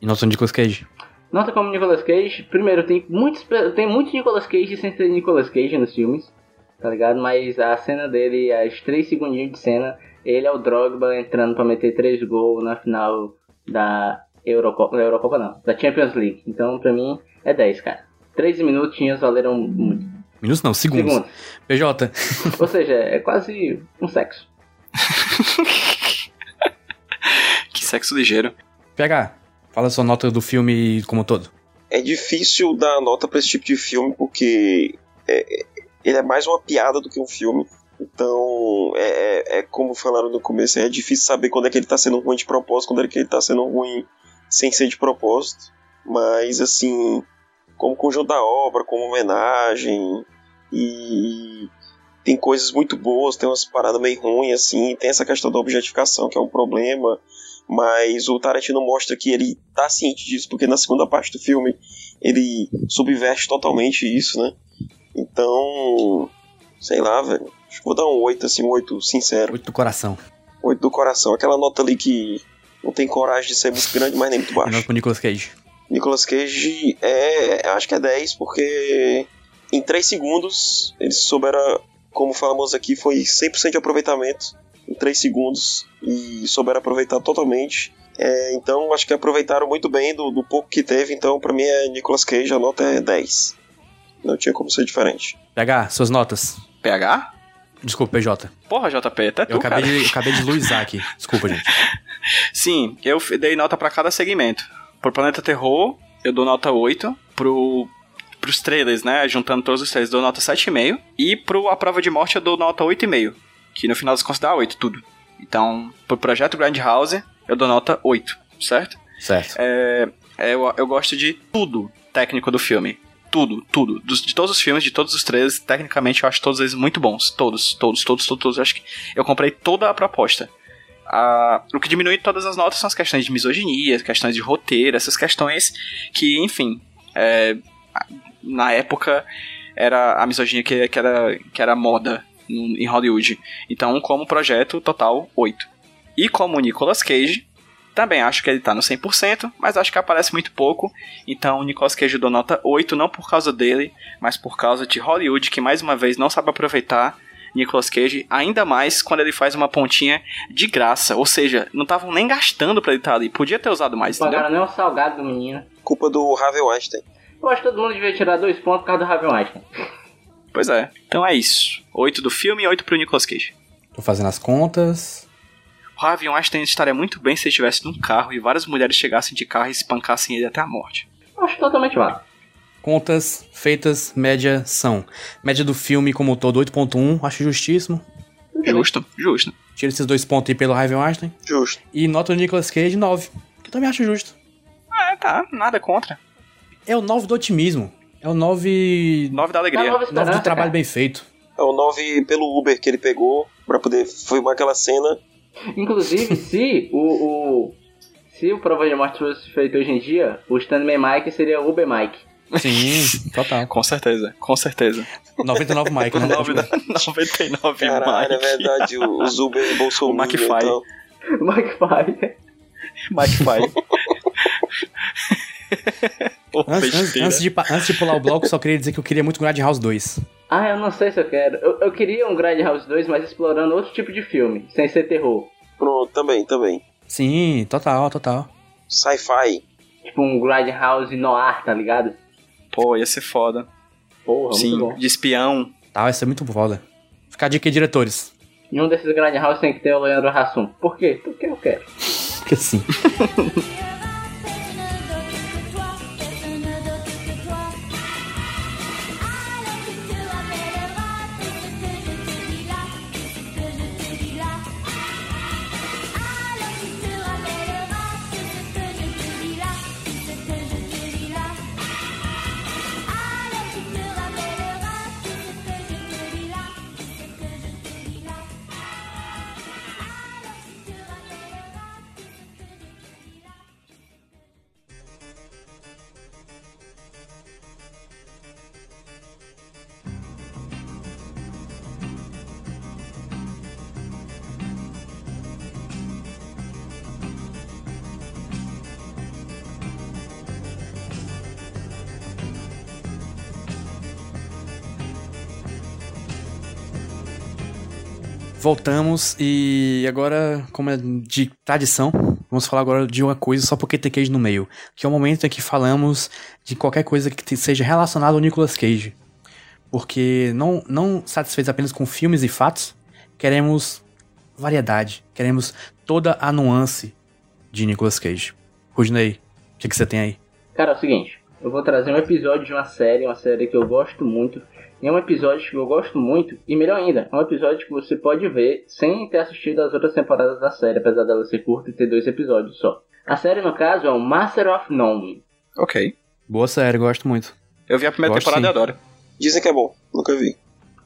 E nosso Nicolas Cage. Nota como Nicolas Cage, primeiro, tem muitos, tem muitos Nicolas Cage sem ser Nicolas Cage nos filmes, tá ligado? Mas a cena dele, as 3 segundinhos de cena, ele é o Drogba entrando pra meter 3 gols na final da Eurocopa, da Eurocopa não, da Champions League. Então, pra mim, é 10, cara. 13 minutinhos valeram muito. Minutos não, segundos. Segundos. PJ. Ou seja, é quase um sexo. Que sexo ligeiro. PH, fala sua nota do filme como um todo. É difícil dar nota pra esse tipo de filme porque é- ele é mais uma piada do que um filme. Então, é, é- é como falaram no começo, é difícil saber quando é que ele tá sendo ruim de propósito, quando é que ele tá sendo ruim sem ser de propósito. Mas, assim, como conjunto da obra, como homenagem, e tem coisas muito boas, tem umas paradas meio ruins, assim, tem essa questão da objetificação, que é um problema. Mas o Tarantino mostra que ele tá ciente disso, porque na segunda parte do filme ele subverte totalmente isso, né? Então, sei lá, velho. Acho que vou dar um 8, assim, um 8 sincero. Oito do coração. 8 do coração. Aquela nota ali que não tem coragem de ser muito grande, mas nem muito E nota baixo. pro Nicolas Cage. Nicolas Cage é. Acho que é 10, porque em 3 segundos eles souberam, como falamos aqui, foi 100% de aproveitamento em 3 segundos e souberam aproveitar totalmente. É, então acho que aproveitaram muito bem do, do pouco que teve, então pra mim é Nicolas Cage, a nota é 10. Não tinha como ser diferente. PH, suas notas. PH? Desculpa, PJ. Porra, JP, até tu, Eu acabei cara. de, eu acabei de luizar aqui. Desculpa, gente. Sim, eu dei nota pra cada segmento. Pro Planeta Terror, eu dou nota 8. Pro, pros trailers, né? Juntando todos os trailers, dou nota 7,5. E pro A Prova de Morte, eu dou nota 8,5. Que no final das contas dá 8, tudo. Então, pro Projeto Grindhouse, eu dou nota 8, certo? Certo. É, é, eu, eu gosto de tudo técnico do filme. Tudo, tudo. Dos- de todos os filmes, de todos os trailers, tecnicamente eu acho todos eles muito bons. Todos, todos, todos, todos, todos. Eu acho que eu comprei toda a proposta. Ah, o que diminui todas as notas são as questões de misoginia, questões de roteiro, essas questões que, enfim, é, na época era a misoginia que, que, era, que era moda em Hollywood. Então, como projeto, total 8. E como Nicolas Cage, também acho que ele tá no 100%, mas acho que aparece muito pouco. Então, o Nicolas Cage dou nota 8, não por causa dele, mas por causa de Hollywood, que mais uma vez não sabe aproveitar Nicolas Cage, ainda mais quando ele faz uma pontinha de graça. Ou seja, não estavam nem gastando pra ele estar ali. Podia ter usado mais, entendeu? Pagaram nem o salgado do menino. Culpa do Harvey Weinstein. Eu acho que todo mundo devia tirar dois pontos por causa do Harvey Weinstein. Pois é. Então é isso. 8 do filme e 8 pro Nicolas Cage. Tô fazendo as contas. O Harvey Weinstein estaria muito bem se ele estivesse num carro e várias mulheres chegassem de carro e espancassem ele até a morte. Eu acho totalmente válido. Contas feitas, média são. Média do filme como todo, 8.1. Acho justíssimo. Justo, justo. Tira esses dois pontos aí pelo Harvey Weinstein. Justo. E nota do Nicolas Cage, 9. Que eu também acho justo. É, tá, nada contra. É o 9 do otimismo. É o 9... 9 da alegria. Nova 9 do trabalho cara. bem feito. É o 9 pelo Uber que ele pegou pra poder filmar aquela cena. Inclusive, se o, o. Se o Prova de Morte fosse feito hoje em dia, o Stanley Mike seria o Uber Mike. Sim, total. Com certeza, com certeza. 99 Mike, né? 9 da- 99 Caralho, é Mike. verdade, o- os Uber Bolsonaro. O McFly. Então, Mike Fire. Antes, antes, antes de, antes de pular o bloco, só queria dizer que eu queria muito Grad House 2. Ah, eu não sei se eu quero. Eu, eu queria um Grindhouse 2, mas explorando outro tipo de filme, sem ser terror. pronto, também, também. Sim, total, total. Sci-fi. Tipo um Grindhouse noir, tá ligado? Pô, ia ser foda. Porra, Sim, muito bom. de espião. Tá, vai ser muito foda. Fica a dica aí, diretores. E um desses Grindhouse tem que ter o Leandro Hassum. Por quê? Porque eu quero. Porque sim. Voltamos e agora, como é de tradição, vamos falar agora de uma coisa só porque tem Cage no meio. Que é o momento em que falamos de qualquer coisa que seja relacionada ao Nicolas Cage. Porque não, não satisfeitos apenas com filmes e fatos, queremos variedade, queremos toda a nuance de Nicolas Cage. Rudney, o que, que você tem aí? Cara, é o seguinte, eu vou trazer um episódio de uma série, uma série que eu gosto muito. E é um episódio que eu gosto muito, e melhor ainda, é um episódio que você pode ver sem ter assistido as outras temporadas da série, apesar dela ser curta e ter dois episódios só. A série, no caso, é o Master of None. Ok. Boa série, gosto muito. Eu vi a primeira Gosto temporada e sim. adoro. Dizem que é bom, nunca vi.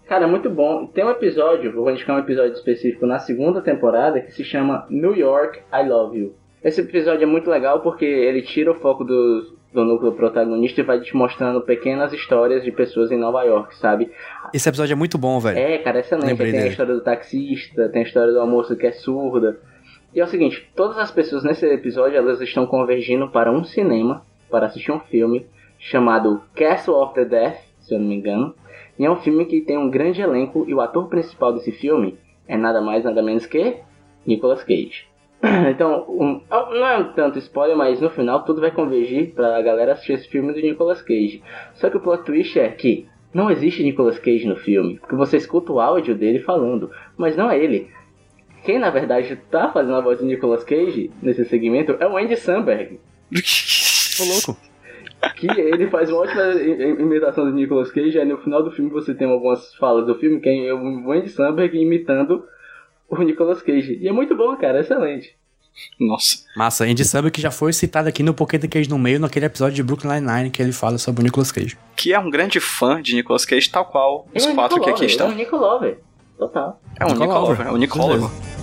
Cara, é muito bom. Tem um episódio, vou indicar um episódio específico na segunda temporada que se chama New York, I Love You. Esse episódio é muito legal porque ele tira o foco do, do núcleo protagonista e vai te mostrando pequenas histórias de pessoas em Nova York, sabe? Esse episódio é muito bom, velho. É, cara, excelente. Lembrei Tem a dele. história do taxista, tem a história do almoço que é surda. E é o seguinte, todas as pessoas nesse episódio, elas estão convergindo para um cinema, para assistir um filme chamado Castle of the Death, se eu não me engano. E é um filme que tem um grande elenco e o ator principal desse filme é nada mais nada menos que Nicolas Cage. Então, um- não é um tanto spoiler, mas no final tudo vai convergir pra galera assistir esse filme do Nicolas Cage. Só que o plot twist é que não existe Nicolas Cage no filme, porque você escuta o áudio dele falando, mas não é ele. Quem na verdade tá fazendo a voz do Nicolas Cage nesse segmento é o Andy Samberg, Tô louco. que ele faz uma ótima imitação do Nicolas Cage, aí no final do filme você tem algumas falas do filme, que é o Andy Samberg imitando o Nicolas Cage. E é muito bom, cara, é excelente. Nossa. Massa, Andy Samberg que já foi citado aqui no Pocket Cage no meio, naquele episódio de Brooklyn Nine-Nine que ele fala sobre o Nicolas Cage. Que é um grande fã de Nicolas Cage, tal qual os Ele é quatro que aqui Nicolau, estão. É um Nicolau, Total. É um Nicólogo, é um com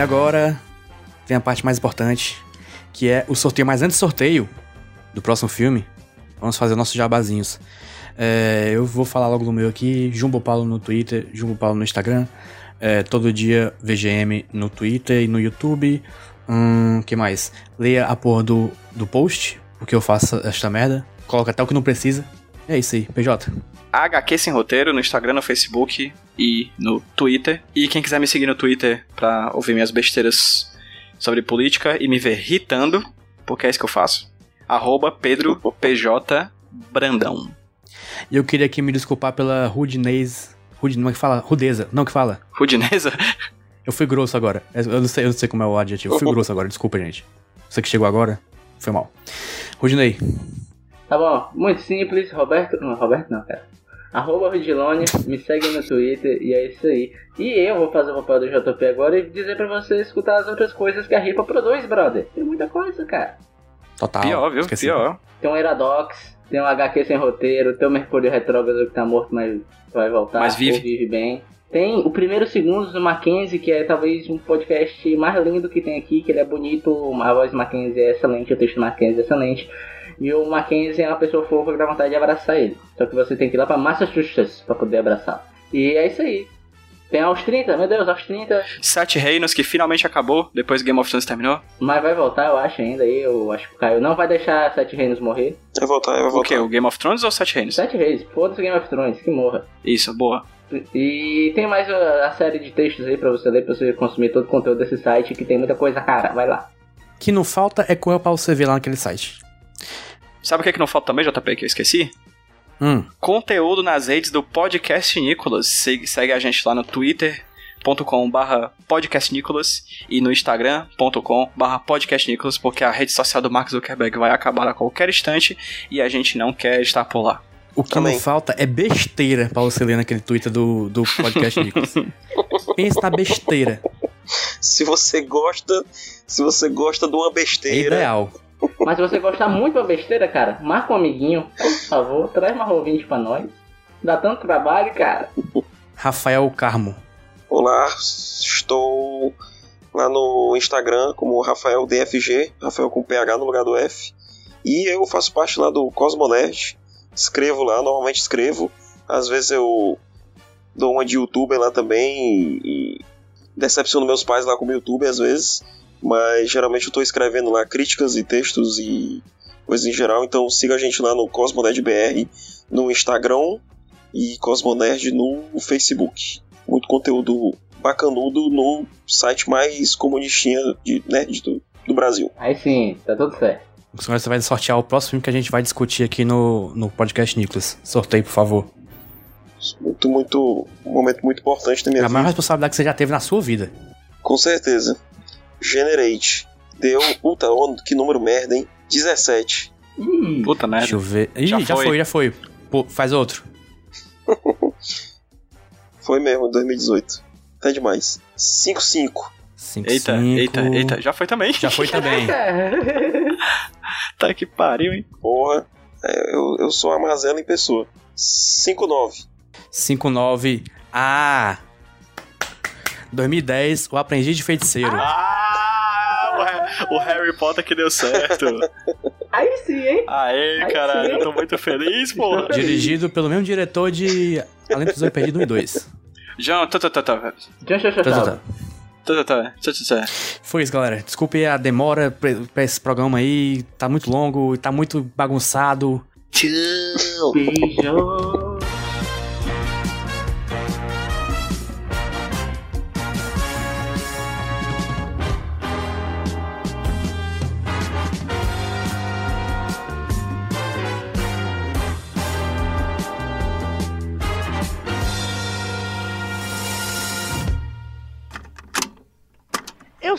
E agora vem a parte mais importante, que é o sorteio. Mas antes do sorteio do próximo filme, vamos fazer nossos jabazinhos. É, eu vou falar logo do meu aqui, Jumbo Paulo no Twitter, Jumbo Paulo no Instagram. É, todo dia VGM no Twitter e no YouTube. Hum, que mais? Leia a porra do, do post, porque eu faço esta merda. Coloca até o que não precisa. É isso aí, PJ. HQ Sem Roteiro no Instagram, no Facebook e no Twitter. E quem quiser me seguir no Twitter pra ouvir minhas besteiras sobre política e me ver irritando, porque é isso que eu faço. Arroba Pedro PJ Brandão. E eu queria aqui me desculpar pela rudinez. Rude, não é que fala? Rudeza. Não, que fala? Rudineza? Eu fui grosso agora. Eu não sei, eu não sei como é o adjetivo. Eu fui grosso agora, desculpa, gente. Você que chegou agora, foi mal. Rudinei, Tá bom, muito simples, Roberto. Não, Roberto não, cara. Arroba Rudilone, me segue no Twitter e é isso aí. E eu vou fazer o papel do JP agora e dizer pra você escutar as outras coisas que a Ripa produz, brother. Tem muita coisa, cara. total. Pior, viu? Esqueci. Pior. Tem um Eradox, tem um HQ sem roteiro, tem o Mercúrio Retrógrado que tá morto, mas vai voltar. Mas vive. vive bem. Tem o Primeiro Segundos do Mackenzie, que é talvez um podcast mais lindo que tem aqui, que ele é bonito, a voz do Mackenzie é excelente, o texto do Mackenzie é excelente. E o Mackenzie é uma pessoa fofa que dá vontade de abraçar ele. Só que você tem que ir lá pra Massachusetts pra poder abraçar. E é isso aí. Tem aos 30, meu Deus, aos 30. Sete Reinos, que finalmente acabou, depois Game of Thrones terminou. Mas vai voltar, eu acho ainda aí. Eu acho que o Caio não vai deixar Sete Reinos morrer. Vai voltar, vai O voltar. que? O Game of Thrones ou Sete Reinos? Sete Reis, foda-se Game of Thrones, que morra. Isso, boa. E tem mais a, a série de textos aí pra você ler, pra você consumir todo o conteúdo desse site, que tem muita coisa cara. Vai lá. Que não falta é coisa pra você ver lá naquele site. Sabe o que, é que não falta também, JP, que eu esqueci? Hum, Conteúdo nas redes do Podcast Nicolas. Segue, segue a gente lá no twitter.com barra podcastnicolas e no instagram.com barra podcastnicolas, porque a rede social do Mark Zuckerberg vai acabar a qualquer instante e a gente não quer estar por lá. o que Também. não falta é besteira pra você ler naquele Twitter do, do podcast Nicolas. Pensa na besteira. Se você gosta, se você gosta de uma É besteira, ideal. Mas se você gostar muito da besteira, cara, marca um amiguinho, por favor, traz uma ouvinte pra nós. Dá tanto trabalho, cara. Rafael Carmo. Olá, estou lá no Instagram como Rafael DFG, Rafael com PH no lugar do F. E eu faço parte lá do Cosmonerd. Escrevo lá, normalmente escrevo. Às vezes eu dou uma de youtuber lá também e decepciono meus pais lá como youtuber às vezes. Mas geralmente eu tô escrevendo lá críticas e textos e coisas em geral. Então siga a gente lá no Cosmonerd BR no Instagram e Cosmonerd no Facebook. Muito conteúdo bacanudo no site mais comunistinha de nerd do, do Brasil. Aí sim, tá tudo certo. Agora você vai sortear o próximo filme que a gente vai discutir aqui no, no podcast Nicolas. Sorteio, por favor. Muito, muito. Um momento muito importante da minha a vida. maior responsabilidade que você já teve na sua vida. Com certeza. Generate. Deu. Puta, que número merda, hein? 17. Ih, Puta merda. Deixa eu ver. Ih, Já já, foi. foi. já foi. Pô, faz outro. Foi mesmo, 2018. Tá demais. 5-5. 5, Eita, eita, eita. Já foi também. Já foi também. tá que pariu, hein? Porra. É, eu, eu sou a Mazela em pessoa. 5-9. 5-9. Ah! 2010, O Aprendiz de Feiticeiro. Ah! O Ha- O Harry Potter que deu certo. Aí sim, hein? Aê, Aí caralho, sim. eu tô muito feliz, porra. Dirigido pelo mesmo diretor de Além do Tesouro Perdido 1 e 2. João, tá, tá, tá, tá. Tchau, tchau, tchau, Tá, tá, tchau. tá. Tá, tá, tá. Foi isso, galera. Desculpe a demora pra pra esse programa aí. Tá muito longo, tá muito bagunçado. Beijo. Eu